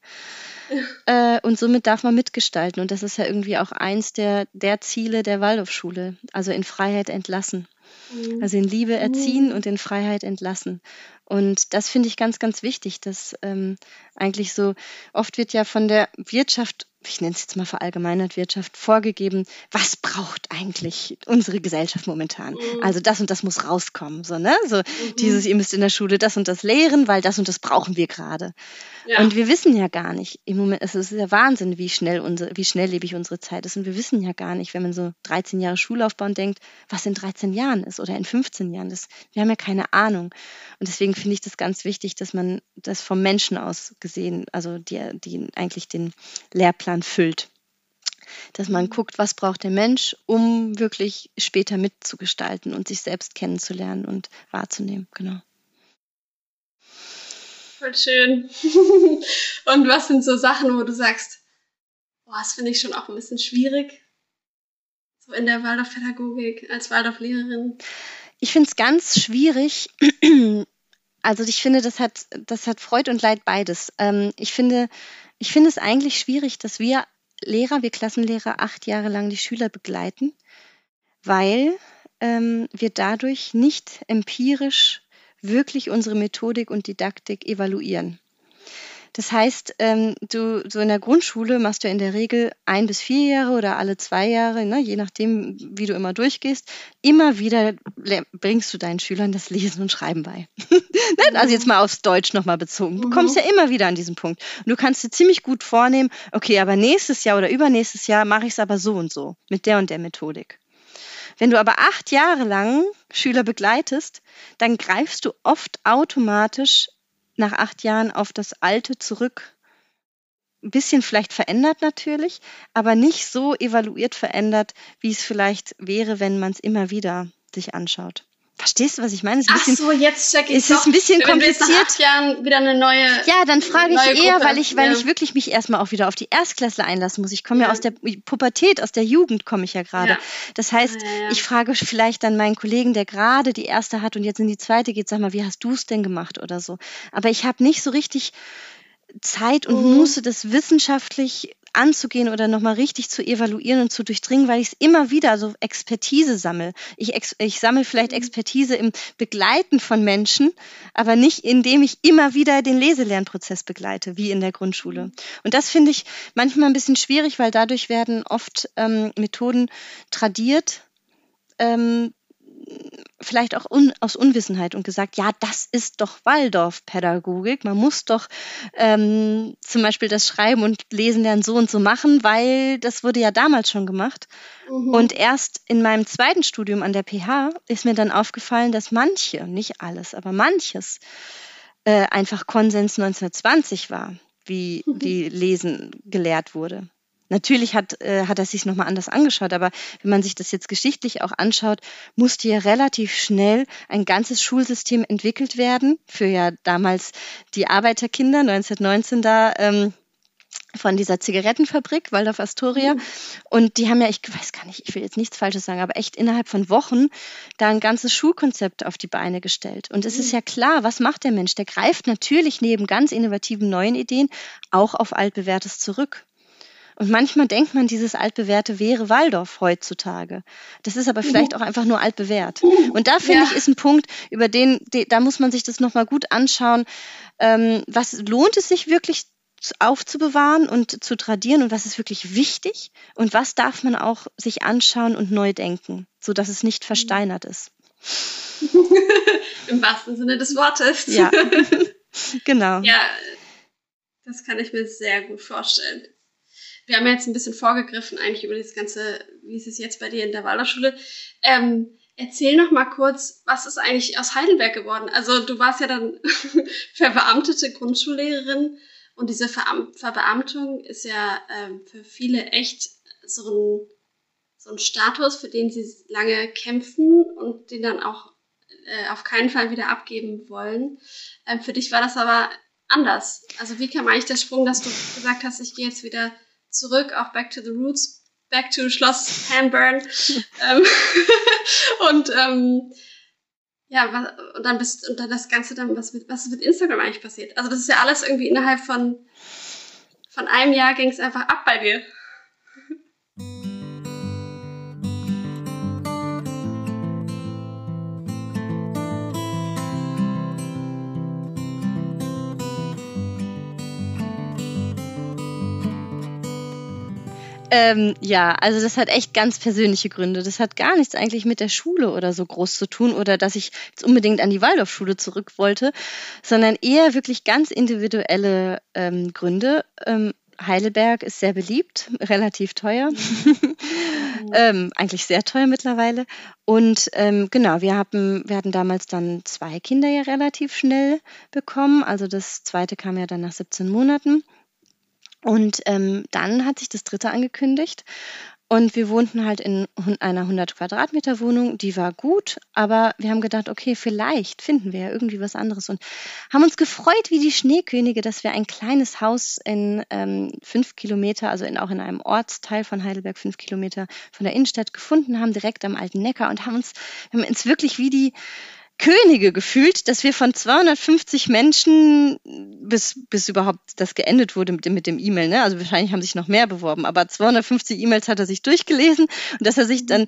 Äh, und somit darf man mitgestalten. Und das ist ja irgendwie auch eins der, der Ziele der Waldorfschule. Also in Freiheit entlassen. Mhm. Also in Liebe erziehen mhm. und in Freiheit entlassen. Und das finde ich ganz, ganz wichtig, dass ähm, eigentlich so, oft wird ja von der Wirtschaft ich nenne es jetzt mal verallgemeinert Wirtschaft, vorgegeben, was braucht eigentlich unsere Gesellschaft momentan. Mhm. Also das und das muss rauskommen. So, ne? so mhm. dieses, ihr müsst in der Schule das und das lehren, weil das und das brauchen wir gerade. Ja. Und wir wissen ja gar nicht, im Moment, es ist ja Wahnsinn, wie schnell unsere, wie schnelllebig unsere Zeit ist. Und wir wissen ja gar nicht, wenn man so 13 Jahre Schullaufbahn denkt, was in 13 Jahren ist oder in 15 Jahren. Das, wir haben ja keine Ahnung. Und deswegen finde ich das ganz wichtig, dass man das vom Menschen aus gesehen, also die, die eigentlich den Lehrplan füllt. Dass man guckt, was braucht der Mensch, um wirklich später mitzugestalten und sich selbst kennenzulernen und wahrzunehmen. Genau. Voll schön. *laughs* und was sind so Sachen, wo du sagst, boah, das finde ich schon auch ein bisschen schwierig? So in der Waldorfpädagogik als Waldorflehrerin. Ich finde es ganz schwierig. *clears throat* Also ich finde, das hat, das hat Freud und Leid beides. Ähm, ich finde, ich finde es eigentlich schwierig, dass wir Lehrer, wir Klassenlehrer acht Jahre lang die Schüler begleiten, weil ähm, wir dadurch nicht empirisch wirklich unsere Methodik und Didaktik evaluieren. Das heißt, ähm, du so in der Grundschule machst du in der Regel ein bis vier Jahre oder alle zwei Jahre, ne, je nachdem, wie du immer durchgehst, immer wieder bringst du deinen Schülern das Lesen und Schreiben bei. *laughs* Ne, also jetzt mal aufs Deutsch nochmal bezogen. Du kommst mhm. ja immer wieder an diesen Punkt. Und du kannst dir ziemlich gut vornehmen, okay, aber nächstes Jahr oder übernächstes Jahr mache ich es aber so und so, mit der und der Methodik. Wenn du aber acht Jahre lang Schüler begleitest, dann greifst du oft automatisch nach acht Jahren auf das Alte zurück. Ein bisschen vielleicht verändert natürlich, aber nicht so evaluiert verändert, wie es vielleicht wäre, wenn man es immer wieder sich anschaut. Verstehst du, was ich meine? Ist ein bisschen, Ach so, jetzt check ich Es ist ein bisschen kompliziert. Wenn acht Jahren wieder eine neue. Ja, dann frage ich eher, Gruppe. weil ich, weil ja. ich wirklich mich erstmal auch wieder auf die Erstklässler einlassen muss. Ich komme ja. ja. aus der Pubertät, aus der Jugend komme ich ja gerade. Ja. Das heißt, ich frage vielleicht dann meinen Kollegen, der gerade die erste hat und jetzt in die zweite geht, sag mal, wie hast du es denn gemacht oder so. Aber ich habe nicht so richtig Zeit und mhm. Muße, das wissenschaftlich anzugehen oder nochmal richtig zu evaluieren und zu durchdringen, weil ich es immer wieder so Expertise sammle. Ich, ex ich sammle vielleicht mhm. Expertise im Begleiten von Menschen, aber nicht indem ich immer wieder den Leselernprozess begleite, wie in der Grundschule. Mhm. Und das finde ich manchmal ein bisschen schwierig, weil dadurch werden oft ähm, Methoden tradiert, ähm, vielleicht auch un, aus Unwissenheit und gesagt, ja, das ist doch Waldorfpädagogik. Man muss doch ähm, zum Beispiel das Schreiben und Lesen lernen so und so machen, weil das wurde ja damals schon gemacht. Mhm. Und erst in meinem zweiten Studium an der PH ist mir dann aufgefallen, dass manche, nicht alles, aber manches äh, einfach Konsens 1920 war, wie, mhm. *laughs* wie Lesen gelehrt wurde. Natürlich hat, äh, hat er sich nochmal anders angeschaut, aber wenn man sich das jetzt geschichtlich auch anschaut, musste ja relativ schnell ein ganzes Schulsystem entwickelt werden für ja damals die Arbeiterkinder 1919 da. Ähm, von dieser Zigarettenfabrik Waldorf Astoria. Mhm. Und die haben ja, ich weiß gar nicht, ich will jetzt nichts Falsches sagen, aber echt innerhalb von Wochen da ein ganzes Schulkonzept auf die Beine gestellt. Und es mhm. ist ja klar, was macht der Mensch? Der greift natürlich neben ganz innovativen neuen Ideen auch auf altbewährtes zurück. Und manchmal denkt man, dieses altbewährte wäre Waldorf heutzutage. Das ist aber vielleicht auch einfach nur altbewährt. Und da finde ja. ich, ist ein Punkt, über den, da muss man sich das nochmal gut anschauen. Ähm, was lohnt es sich wirklich aufzubewahren und zu tradieren und was ist wirklich wichtig und was darf man auch sich anschauen und neu denken, sodass es nicht versteinert ist. *laughs* Im wahrsten Sinne des Wortes. Ja, *laughs* genau. Ja, das kann ich mir sehr gut vorstellen wir haben jetzt ein bisschen vorgegriffen eigentlich über das Ganze, wie ist es jetzt bei dir in der Waldorfschule. Ähm, erzähl noch mal kurz, was ist eigentlich aus Heidelberg geworden? Also du warst ja dann *laughs* verbeamtete Grundschullehrerin und diese Veram Verbeamtung ist ja ähm, für viele echt so ein, so ein Status, für den sie lange kämpfen und den dann auch äh, auf keinen Fall wieder abgeben wollen. Ähm, für dich war das aber anders. Also wie kam eigentlich der Sprung, dass du gesagt hast, ich gehe jetzt wieder zurück, auch Back to the Roots, Back to Schloss Hanburn. *laughs* ähm, *laughs* und ähm, ja, was, und dann bist und dann das Ganze dann, was mit, was ist mit Instagram eigentlich passiert? Also das ist ja alles irgendwie innerhalb von, von einem Jahr ging es einfach ab bei dir. Ähm, ja, also das hat echt ganz persönliche Gründe. Das hat gar nichts eigentlich mit der Schule oder so groß zu tun oder dass ich jetzt unbedingt an die Waldorfschule zurück wollte, sondern eher wirklich ganz individuelle ähm, Gründe. Ähm, Heidelberg ist sehr beliebt, *laughs* relativ teuer. *laughs* ähm, eigentlich sehr teuer mittlerweile. Und ähm, genau, wir, haben, wir hatten damals dann zwei Kinder ja relativ schnell bekommen. Also das zweite kam ja dann nach 17 Monaten. Und ähm, dann hat sich das dritte angekündigt. Und wir wohnten halt in einer 100 Quadratmeter Wohnung, die war gut, aber wir haben gedacht, okay, vielleicht finden wir ja irgendwie was anderes. Und haben uns gefreut wie die Schneekönige, dass wir ein kleines Haus in ähm, fünf Kilometer, also in, auch in einem Ortsteil von Heidelberg, fünf Kilometer von der Innenstadt gefunden haben, direkt am alten Neckar. Und haben uns, haben uns wirklich wie die Könige gefühlt, dass wir von 250 Menschen, bis, bis überhaupt das geendet wurde mit dem, mit dem E-Mail, ne? also wahrscheinlich haben sich noch mehr beworben, aber 250 E-Mails hat er sich durchgelesen und dass er sich dann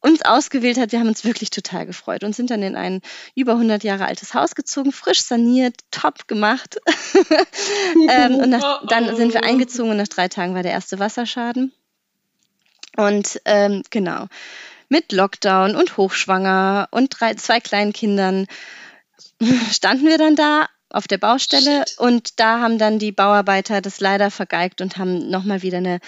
uns ausgewählt hat, wir haben uns wirklich total gefreut und sind dann in ein über 100 Jahre altes Haus gezogen, frisch saniert, top gemacht. *laughs* ähm, und nach, dann sind wir eingezogen und nach drei Tagen war der erste Wasserschaden. Und ähm, genau mit Lockdown und hochschwanger und drei, zwei kleinen Kindern *laughs* standen wir dann da auf der Baustelle Shit. und da haben dann die Bauarbeiter das leider vergeigt und haben nochmal wieder eine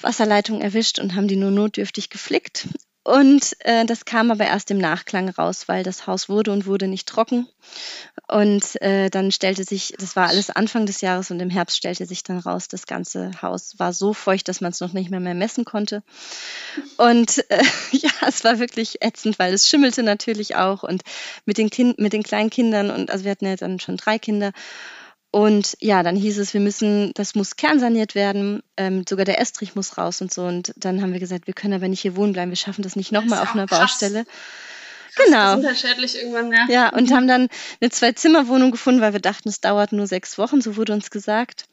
Wasserleitung erwischt und haben die nur notdürftig geflickt. Und äh, das kam aber erst im Nachklang raus, weil das Haus wurde und wurde nicht trocken. Und äh, dann stellte sich, das war alles Anfang des Jahres und im Herbst stellte sich dann raus, das ganze Haus war so feucht, dass man es noch nicht mehr, mehr messen konnte. Und äh, *laughs* ja, es war wirklich ätzend, weil es schimmelte natürlich auch und mit den, kind, mit den kleinen Kindern und also wir hatten ja dann schon drei Kinder und ja, dann hieß es, wir müssen, das muss kernsaniert werden, ähm, sogar der Estrich muss raus und so. Und dann haben wir gesagt, wir können aber nicht hier wohnen bleiben, wir schaffen das nicht nochmal auf einer krass. Baustelle. Krass, genau. Unterschädlich irgendwann, ja. Ja, und haben dann eine Zwei-Zimmer-Wohnung gefunden, weil wir dachten, es dauert nur sechs Wochen, so wurde uns gesagt.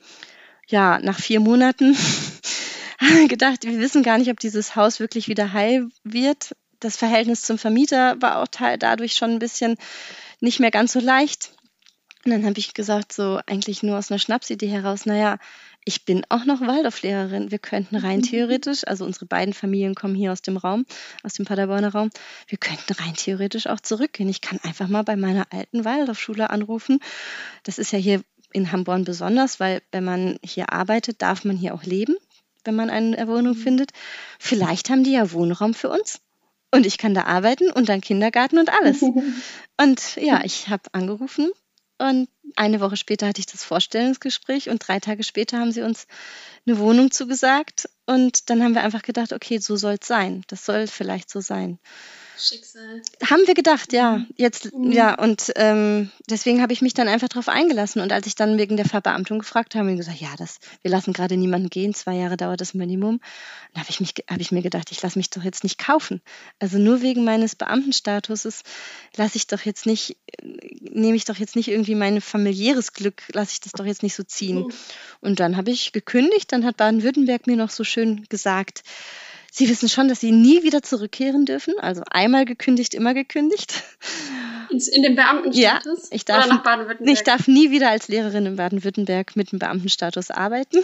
Ja, nach vier Monaten *laughs* haben wir gedacht, wir wissen gar nicht, ob dieses Haus wirklich wieder heil wird. Das Verhältnis zum Vermieter war auch dadurch schon ein bisschen nicht mehr ganz so leicht. Und dann habe ich gesagt, so eigentlich nur aus einer Schnapsidee heraus, naja, ich bin auch noch Waldorflehrerin. Wir könnten rein *laughs* theoretisch, also unsere beiden Familien kommen hier aus dem Raum, aus dem Paderborner Raum, wir könnten rein theoretisch auch zurückgehen. Ich kann einfach mal bei meiner alten Waldorfschule anrufen. Das ist ja hier in Hamborn besonders, weil wenn man hier arbeitet, darf man hier auch leben, wenn man eine Wohnung mhm. findet. Vielleicht haben die ja Wohnraum für uns. Und ich kann da arbeiten und dann Kindergarten und alles. *laughs* Und ja, ich habe angerufen und eine Woche später hatte ich das Vorstellungsgespräch und drei Tage später haben sie uns eine Wohnung zugesagt. Und dann haben wir einfach gedacht, okay, so soll es sein. Das soll vielleicht so sein. Schicksal. Haben wir gedacht, ja. Mhm. Jetzt, mhm. ja, und ähm, deswegen habe ich mich dann einfach darauf eingelassen. Und als ich dann wegen der Verbeamtung gefragt habe, haben wir gesagt, ja, das, wir lassen gerade niemanden gehen, zwei Jahre dauert das Minimum. Dann habe ich, mich, hab ich mir gedacht, ich lasse mich doch jetzt nicht kaufen. Also nur wegen meines Beamtenstatuses lasse ich doch jetzt nicht, nehme ich doch jetzt nicht irgendwie mein familiäres Glück, lasse ich das doch jetzt nicht so ziehen. Mhm. Und dann habe ich gekündigt, dann hat Baden-Württemberg mir noch so schön gesagt, Sie wissen schon, dass Sie nie wieder zurückkehren dürfen. Also einmal gekündigt, immer gekündigt. In dem Beamtenstatus? Ja, ich darf, Oder nach Baden-Württemberg? Ich darf nie wieder als Lehrerin in Baden-Württemberg mit dem Beamtenstatus arbeiten.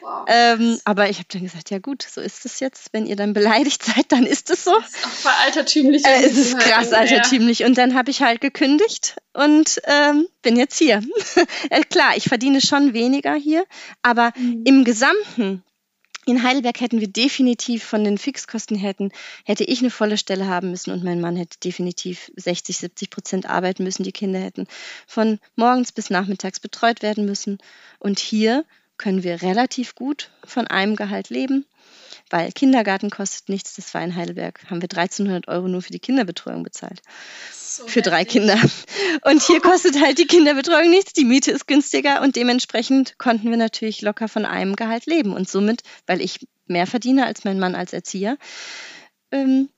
Wow. Ähm, aber ich habe dann gesagt, ja gut, so ist es jetzt. Wenn ihr dann beleidigt seid, dann ist es so. Das ist auch voll altertümlich. Äh, es ist krass altertümlich. Und dann habe ich halt gekündigt und ähm, bin jetzt hier. *laughs* äh, klar, ich verdiene schon weniger hier, aber mhm. im Gesamten in Heidelberg hätten wir definitiv von den Fixkosten hätten, hätte ich eine volle Stelle haben müssen und mein Mann hätte definitiv 60, 70 Prozent arbeiten müssen. Die Kinder hätten von morgens bis nachmittags betreut werden müssen. Und hier können wir relativ gut von einem Gehalt leben, weil Kindergarten kostet nichts. Das war in Heidelberg, haben wir 1300 Euro nur für die Kinderbetreuung bezahlt für drei Kinder. Und hier kostet halt die Kinderbetreuung nichts, die Miete ist günstiger und dementsprechend konnten wir natürlich locker von einem Gehalt leben. Und somit, weil ich mehr verdiene als mein Mann als Erzieher, ähm,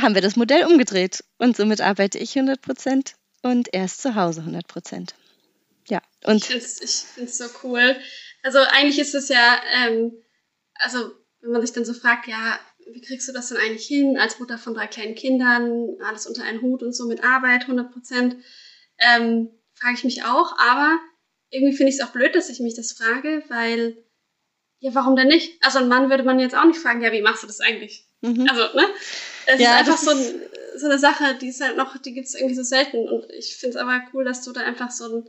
haben wir das Modell umgedreht. Und somit arbeite ich 100 Prozent und er ist zu Hause 100 Prozent. Ja, und. Ich finde es so cool. Also eigentlich ist es ja, ähm, also wenn man sich dann so fragt, ja, wie kriegst du das denn eigentlich hin, als Mutter von drei kleinen Kindern, alles unter einen Hut und so mit Arbeit, 100 Prozent, ähm, frage ich mich auch. Aber irgendwie finde ich es auch blöd, dass ich mich das frage, weil ja, warum denn nicht? Also ein Mann würde man jetzt auch nicht fragen, ja, wie machst du das eigentlich? Mhm. Also, ne? Es ja, ist einfach so, ein, so eine Sache, die ist halt noch, die gibt es irgendwie so selten. Und ich finde es aber cool, dass du da einfach so ein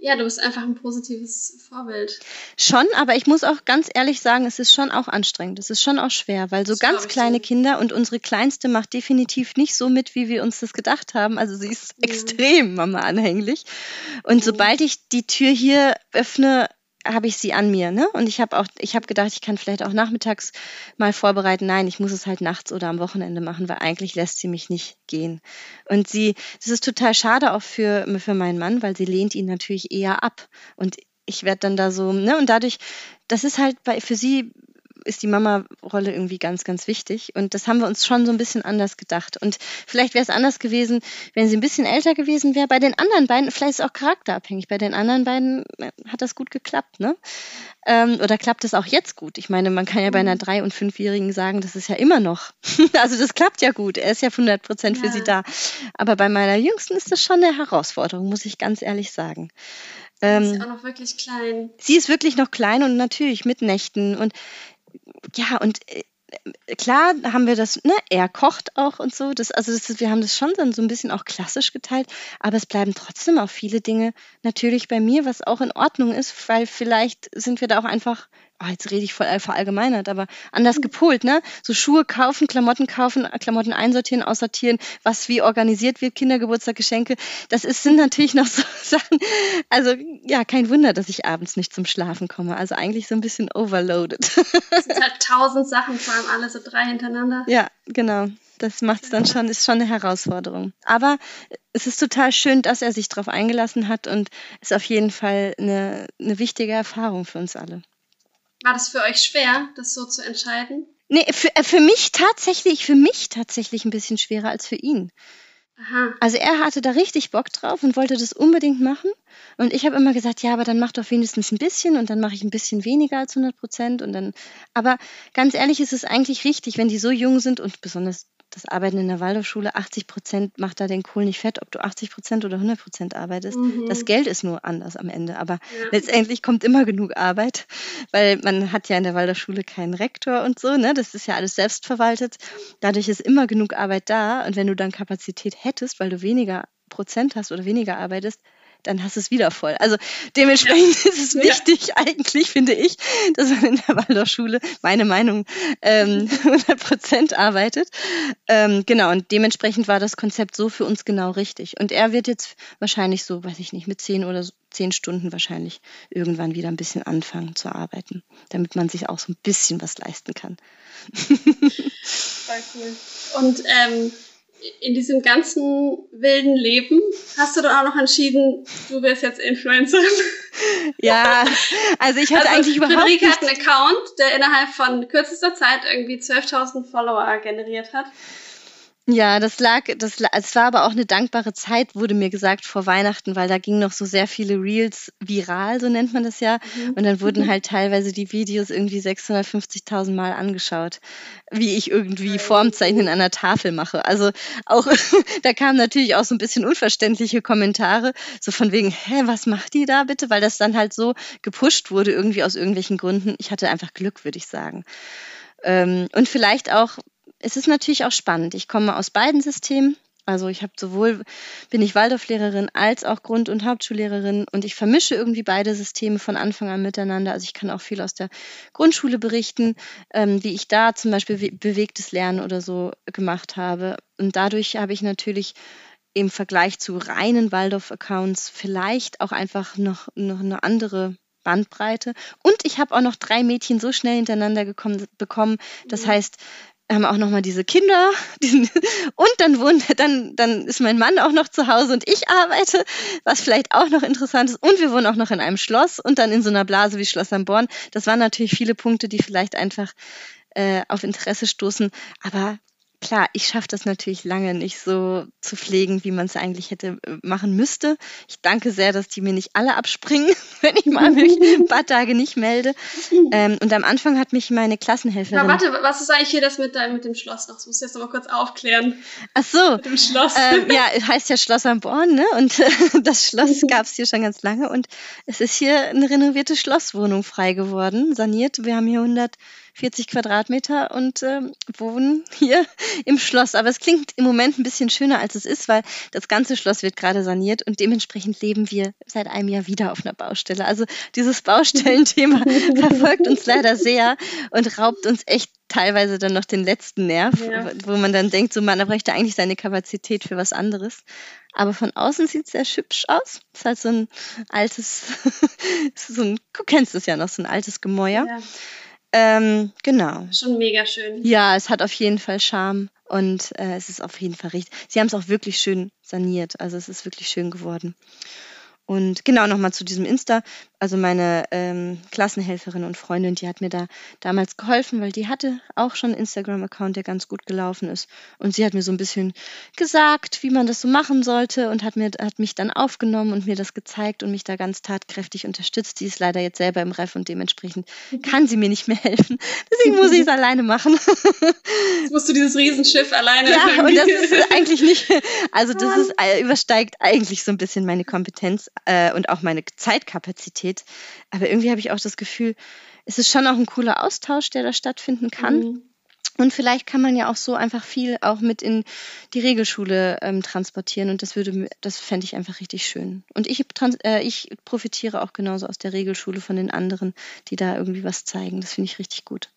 ja, du bist einfach ein positives Vorbild. Schon, aber ich muss auch ganz ehrlich sagen, es ist schon auch anstrengend. Es ist schon auch schwer, weil so das ganz kleine so. Kinder und unsere Kleinste macht definitiv nicht so mit, wie wir uns das gedacht haben. Also sie ist ja. extrem Mama anhänglich. Und ja. sobald ich die Tür hier öffne, habe ich sie an mir, ne? Und ich habe auch, ich habe gedacht, ich kann vielleicht auch nachmittags mal vorbereiten. Nein, ich muss es halt nachts oder am Wochenende machen, weil eigentlich lässt sie mich nicht gehen. Und sie, das ist total schade auch für, für meinen Mann, weil sie lehnt ihn natürlich eher ab. Und ich werde dann da so, ne? Und dadurch, das ist halt bei, für sie ist die Mama-Rolle irgendwie ganz, ganz wichtig. Und das haben wir uns schon so ein bisschen anders gedacht. Und vielleicht wäre es anders gewesen, wenn sie ein bisschen älter gewesen wäre. Bei den anderen beiden, vielleicht ist es auch charakterabhängig. Bei den anderen beiden äh, hat das gut geklappt, ne? Ähm, oder klappt es auch jetzt gut? Ich meine, man kann ja bei einer mhm. drei- und fünfjährigen sagen, das ist ja immer noch. *laughs* also das klappt ja gut. Er ist ja 100 Prozent für ja. sie da. Aber bei meiner Jüngsten ist das schon eine Herausforderung, muss ich ganz ehrlich sagen. Ähm, sie ist auch noch wirklich klein. Sie ist wirklich noch klein und natürlich mit Nächten. Und ja, und äh, klar haben wir das, ne, er kocht auch und so. Das, also das ist, wir haben das schon dann so ein bisschen auch klassisch geteilt, aber es bleiben trotzdem auch viele Dinge natürlich bei mir, was auch in Ordnung ist, weil vielleicht sind wir da auch einfach oh, jetzt rede ich voll verallgemeinert, aber anders mhm. gepolt, ne? So Schuhe kaufen, Klamotten kaufen, Klamotten einsortieren, aussortieren, was wie organisiert wird, Kindergeburtstag, Geschenke. Das ist, sind natürlich noch *laughs* so Sachen. Also ja, kein Wunder, dass ich abends nicht zum Schlafen komme. Also eigentlich so ein bisschen overloaded. Es sind halt tausend Sachen, vor allem alle so drei hintereinander. Ja, genau. Das macht es dann schon, ist schon eine Herausforderung. Aber es ist total schön, dass er sich darauf eingelassen hat und ist auf jeden Fall eine, eine wichtige Erfahrung für uns alle. War das für euch schwer, das so zu entscheiden? Nee, für, äh, für mich tatsächlich, für mich tatsächlich ein bisschen schwerer als für ihn. Aha. Also er hatte da richtig Bock drauf und wollte das unbedingt machen. Und ich habe immer gesagt, ja, aber dann mach doch wenigstens ein bisschen und dann mache ich ein bisschen weniger als 100 Prozent. Und dann, aber ganz ehrlich, ist es eigentlich richtig, wenn die so jung sind und besonders das Arbeiten in der Waldorfschule, 80 Prozent macht da den Kohl nicht fett, ob du 80 Prozent oder 100 Prozent arbeitest. Mhm. Das Geld ist nur anders am Ende, aber ja. letztendlich kommt immer genug Arbeit, weil man hat ja in der Waldorfschule keinen Rektor und so, ne? Das ist ja alles selbstverwaltet. Dadurch ist immer genug Arbeit da und wenn du dann Kapazität hättest, weil du weniger Prozent hast oder weniger arbeitest, dann hast du es wieder voll. Also dementsprechend ja. *laughs* ist es wichtig ja. eigentlich, finde ich, dass man in der Waldorfschule, meine Meinung, ähm, *laughs* 100 Prozent arbeitet. Ähm, genau, und dementsprechend war das Konzept so für uns genau richtig. Und er wird jetzt wahrscheinlich so, weiß ich nicht, mit zehn oder so, zehn Stunden wahrscheinlich irgendwann wieder ein bisschen anfangen zu arbeiten, damit man sich auch so ein bisschen was leisten kann. *laughs* Voll cool. Und ähm, in diesem ganzen wilden Leben hast du dann auch noch entschieden, du wirst jetzt Influencerin? *laughs* Ja, also ich hatte also eigentlich überhaupt Friederike hat einen Account, der innerhalb von kürzester Zeit irgendwie 12.000 Follower generiert hat. Ja, das lag, das, es war aber auch eine dankbare Zeit, wurde mir gesagt, vor Weihnachten, weil da gingen noch so sehr viele Reels viral, so nennt man das ja. Mhm. Und dann wurden halt teilweise die Videos irgendwie 650.000 Mal angeschaut, wie ich irgendwie Formzeichen in einer Tafel mache. Also auch, *laughs* da kamen natürlich auch so ein bisschen unverständliche Kommentare, so von wegen, hä, was macht die da bitte? Weil das dann halt so gepusht wurde, irgendwie aus irgendwelchen Gründen. Ich hatte einfach Glück, würde ich sagen. Ähm, und vielleicht auch, es ist natürlich auch spannend. Ich komme aus beiden Systemen. Also ich habe sowohl bin ich Waldorflehrerin als auch Grund- und Hauptschullehrerin und ich vermische irgendwie beide Systeme von Anfang an miteinander. Also ich kann auch viel aus der Grundschule berichten, ähm, wie ich da zum Beispiel bewegtes Lernen oder so gemacht habe. Und dadurch habe ich natürlich im Vergleich zu reinen Waldorf-Accounts vielleicht auch einfach noch, noch eine andere Bandbreite. Und ich habe auch noch drei Mädchen so schnell hintereinander gekommen, bekommen. Das mhm. heißt, haben auch noch mal diese Kinder *laughs* diesen, und dann wohnt dann dann ist mein Mann auch noch zu Hause und ich arbeite, was vielleicht auch noch interessant ist. Und wir wohnen auch noch in einem Schloss und dann in so einer Blase wie Schloss am Born. Das waren natürlich viele Punkte, die vielleicht einfach äh, auf Interesse stoßen, aber klar, ich schaffe das natürlich lange nicht so zu pflegen, wie man es eigentlich hätte äh, machen müsste. Ich danke sehr, dass die mir nicht alle abspringen, *laughs* wenn ich mal mich ein paar Tage nicht melde. Ähm, und am Anfang hat mich meine Klassenhelferin. Aber warte, was ist eigentlich hier das mit, mit dem Schloss noch? Das musst du jetzt noch mal kurz aufklären. Ach so. Mit dem Schloss. Ähm, ja, es heißt ja Schloss am Born, ne? Und äh, *laughs* das Schloss gab es hier schon ganz lange und es ist hier eine renovierte Schlosswohnung frei geworden, saniert. Wir haben hier 100 40 Quadratmeter und äh, wohnen hier *laughs* im Schloss. Aber es klingt im Moment ein bisschen schöner, als es ist, weil das ganze Schloss wird gerade saniert und dementsprechend leben wir seit einem Jahr wieder auf einer Baustelle. Also dieses *laughs* Baustellenthema verfolgt uns leider sehr und raubt uns echt teilweise dann noch den letzten Nerv, ja. wo man dann denkt, so man bräuchte eigentlich seine Kapazität für was anderes. Aber von außen sieht es sehr hübsch aus. Es ist halt so ein altes, *laughs* so ein, du kennst es ja noch, so ein altes Gemäuer. Ja. Ähm, genau. Schon mega schön. Ja, es hat auf jeden Fall Charme und äh, es ist auf jeden Fall richtig. Sie haben es auch wirklich schön saniert. Also es ist wirklich schön geworden. Und genau nochmal zu diesem Insta. Also meine ähm, Klassenhelferin und Freundin, die hat mir da damals geholfen, weil die hatte auch schon einen Instagram-Account, der ganz gut gelaufen ist. Und sie hat mir so ein bisschen gesagt, wie man das so machen sollte und hat, mir, hat mich dann aufgenommen und mir das gezeigt und mich da ganz tatkräftig unterstützt. Die ist leider jetzt selber im Ref und dementsprechend kann sie mir nicht mehr helfen. Deswegen muss ich es alleine machen. Jetzt musst du dieses Riesenschiff alleine. Ja, und das ist eigentlich nicht, also das ist, äh, übersteigt eigentlich so ein bisschen meine Kompetenz äh, und auch meine Zeitkapazität. Aber irgendwie habe ich auch das Gefühl, es ist schon auch ein cooler Austausch, der da stattfinden kann. Mhm. Und vielleicht kann man ja auch so einfach viel auch mit in die Regelschule ähm, transportieren und das würde, das fände ich einfach richtig schön. Und ich, äh, ich profitiere auch genauso aus der Regelschule von den anderen, die da irgendwie was zeigen. Das finde ich richtig gut.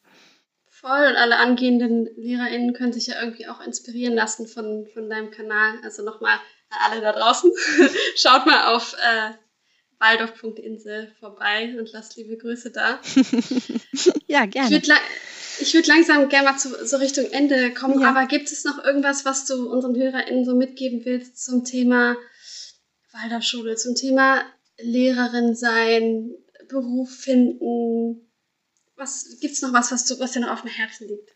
Voll und alle angehenden LehrerInnen können sich ja irgendwie auch inspirieren lassen von, von deinem Kanal. Also nochmal alle da draußen, *laughs* schaut mal auf äh, waldorf.insel vorbei und lasst liebe Grüße da. *laughs* ja, gerne. Ich würde würd langsam gerne mal zu, so Richtung Ende kommen, ja. aber gibt es noch irgendwas, was du unseren HörerInnen so mitgeben willst zum Thema Waldorfschule, zum Thema Lehrerin sein, Beruf finden? Was gibt's noch was, was, du, was dir noch auf dem Herzen liegt?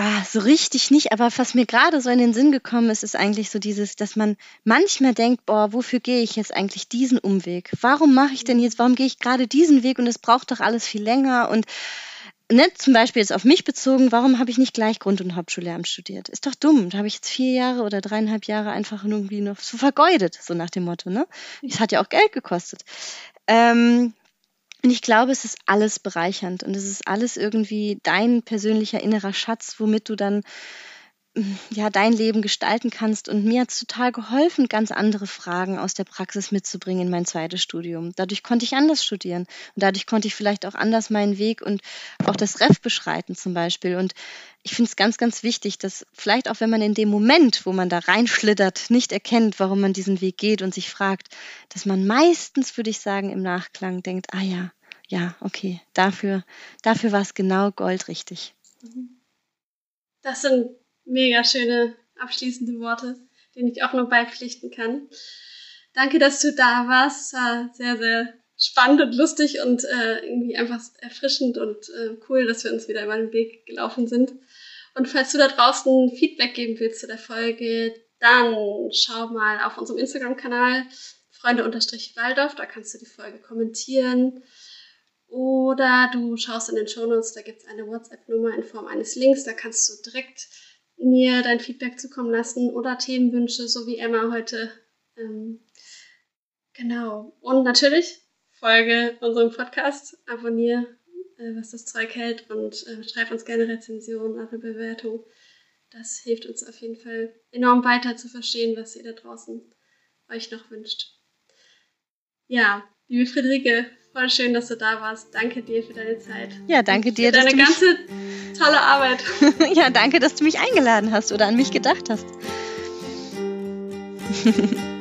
Ah, so richtig nicht, aber was mir gerade so in den Sinn gekommen ist, ist eigentlich so dieses, dass man manchmal denkt, boah, wofür gehe ich jetzt eigentlich diesen Umweg? Warum mache ich denn jetzt, warum gehe ich gerade diesen Weg und es braucht doch alles viel länger und ne, zum Beispiel jetzt auf mich bezogen, warum habe ich nicht gleich Grund- und Hauptschullehramt studiert? Ist doch dumm. Da habe ich jetzt vier Jahre oder dreieinhalb Jahre einfach irgendwie noch so vergeudet, so nach dem Motto, ne? Es hat ja auch Geld gekostet. Ähm, und ich glaube, es ist alles bereichernd und es ist alles irgendwie dein persönlicher innerer Schatz, womit du dann ja dein Leben gestalten kannst. Und mir hat es total geholfen, ganz andere Fragen aus der Praxis mitzubringen in mein zweites Studium. Dadurch konnte ich anders studieren und dadurch konnte ich vielleicht auch anders meinen Weg und auch das Ref beschreiten zum Beispiel. Und ich finde es ganz, ganz wichtig, dass vielleicht auch wenn man in dem Moment, wo man da reinschlittert, nicht erkennt, warum man diesen Weg geht und sich fragt, dass man meistens, würde ich sagen, im Nachklang denkt, ah ja, ja, okay, dafür, dafür war es genau goldrichtig. Das sind mega schöne abschließende Worte, denen ich auch nur beipflichten kann. Danke, dass du da warst. Es war sehr, sehr spannend und lustig und äh, irgendwie einfach erfrischend und äh, cool, dass wir uns wieder über den Weg gelaufen sind. Und falls du da draußen Feedback geben willst zu der Folge, dann schau mal auf unserem Instagram-Kanal Freunde-Waldorf, da kannst du die Folge kommentieren oder du schaust in den Shownotes, da gibt es eine WhatsApp-Nummer in Form eines Links, da kannst du direkt mir dein Feedback zukommen lassen oder Themenwünsche, so wie Emma heute. Ähm, genau. Und natürlich folge unserem Podcast, abonniere, äh, was das Zeug hält und äh, schreib uns gerne Rezensionen, eine Bewertung. Das hilft uns auf jeden Fall enorm weiter zu verstehen, was ihr da draußen euch noch wünscht. Ja, liebe Friederike, Voll schön, dass du da warst. Danke dir für deine Zeit. Ja, danke dir. Für deine ganze tolle Arbeit. *laughs* ja, danke, dass du mich eingeladen hast oder an mich gedacht hast. *laughs*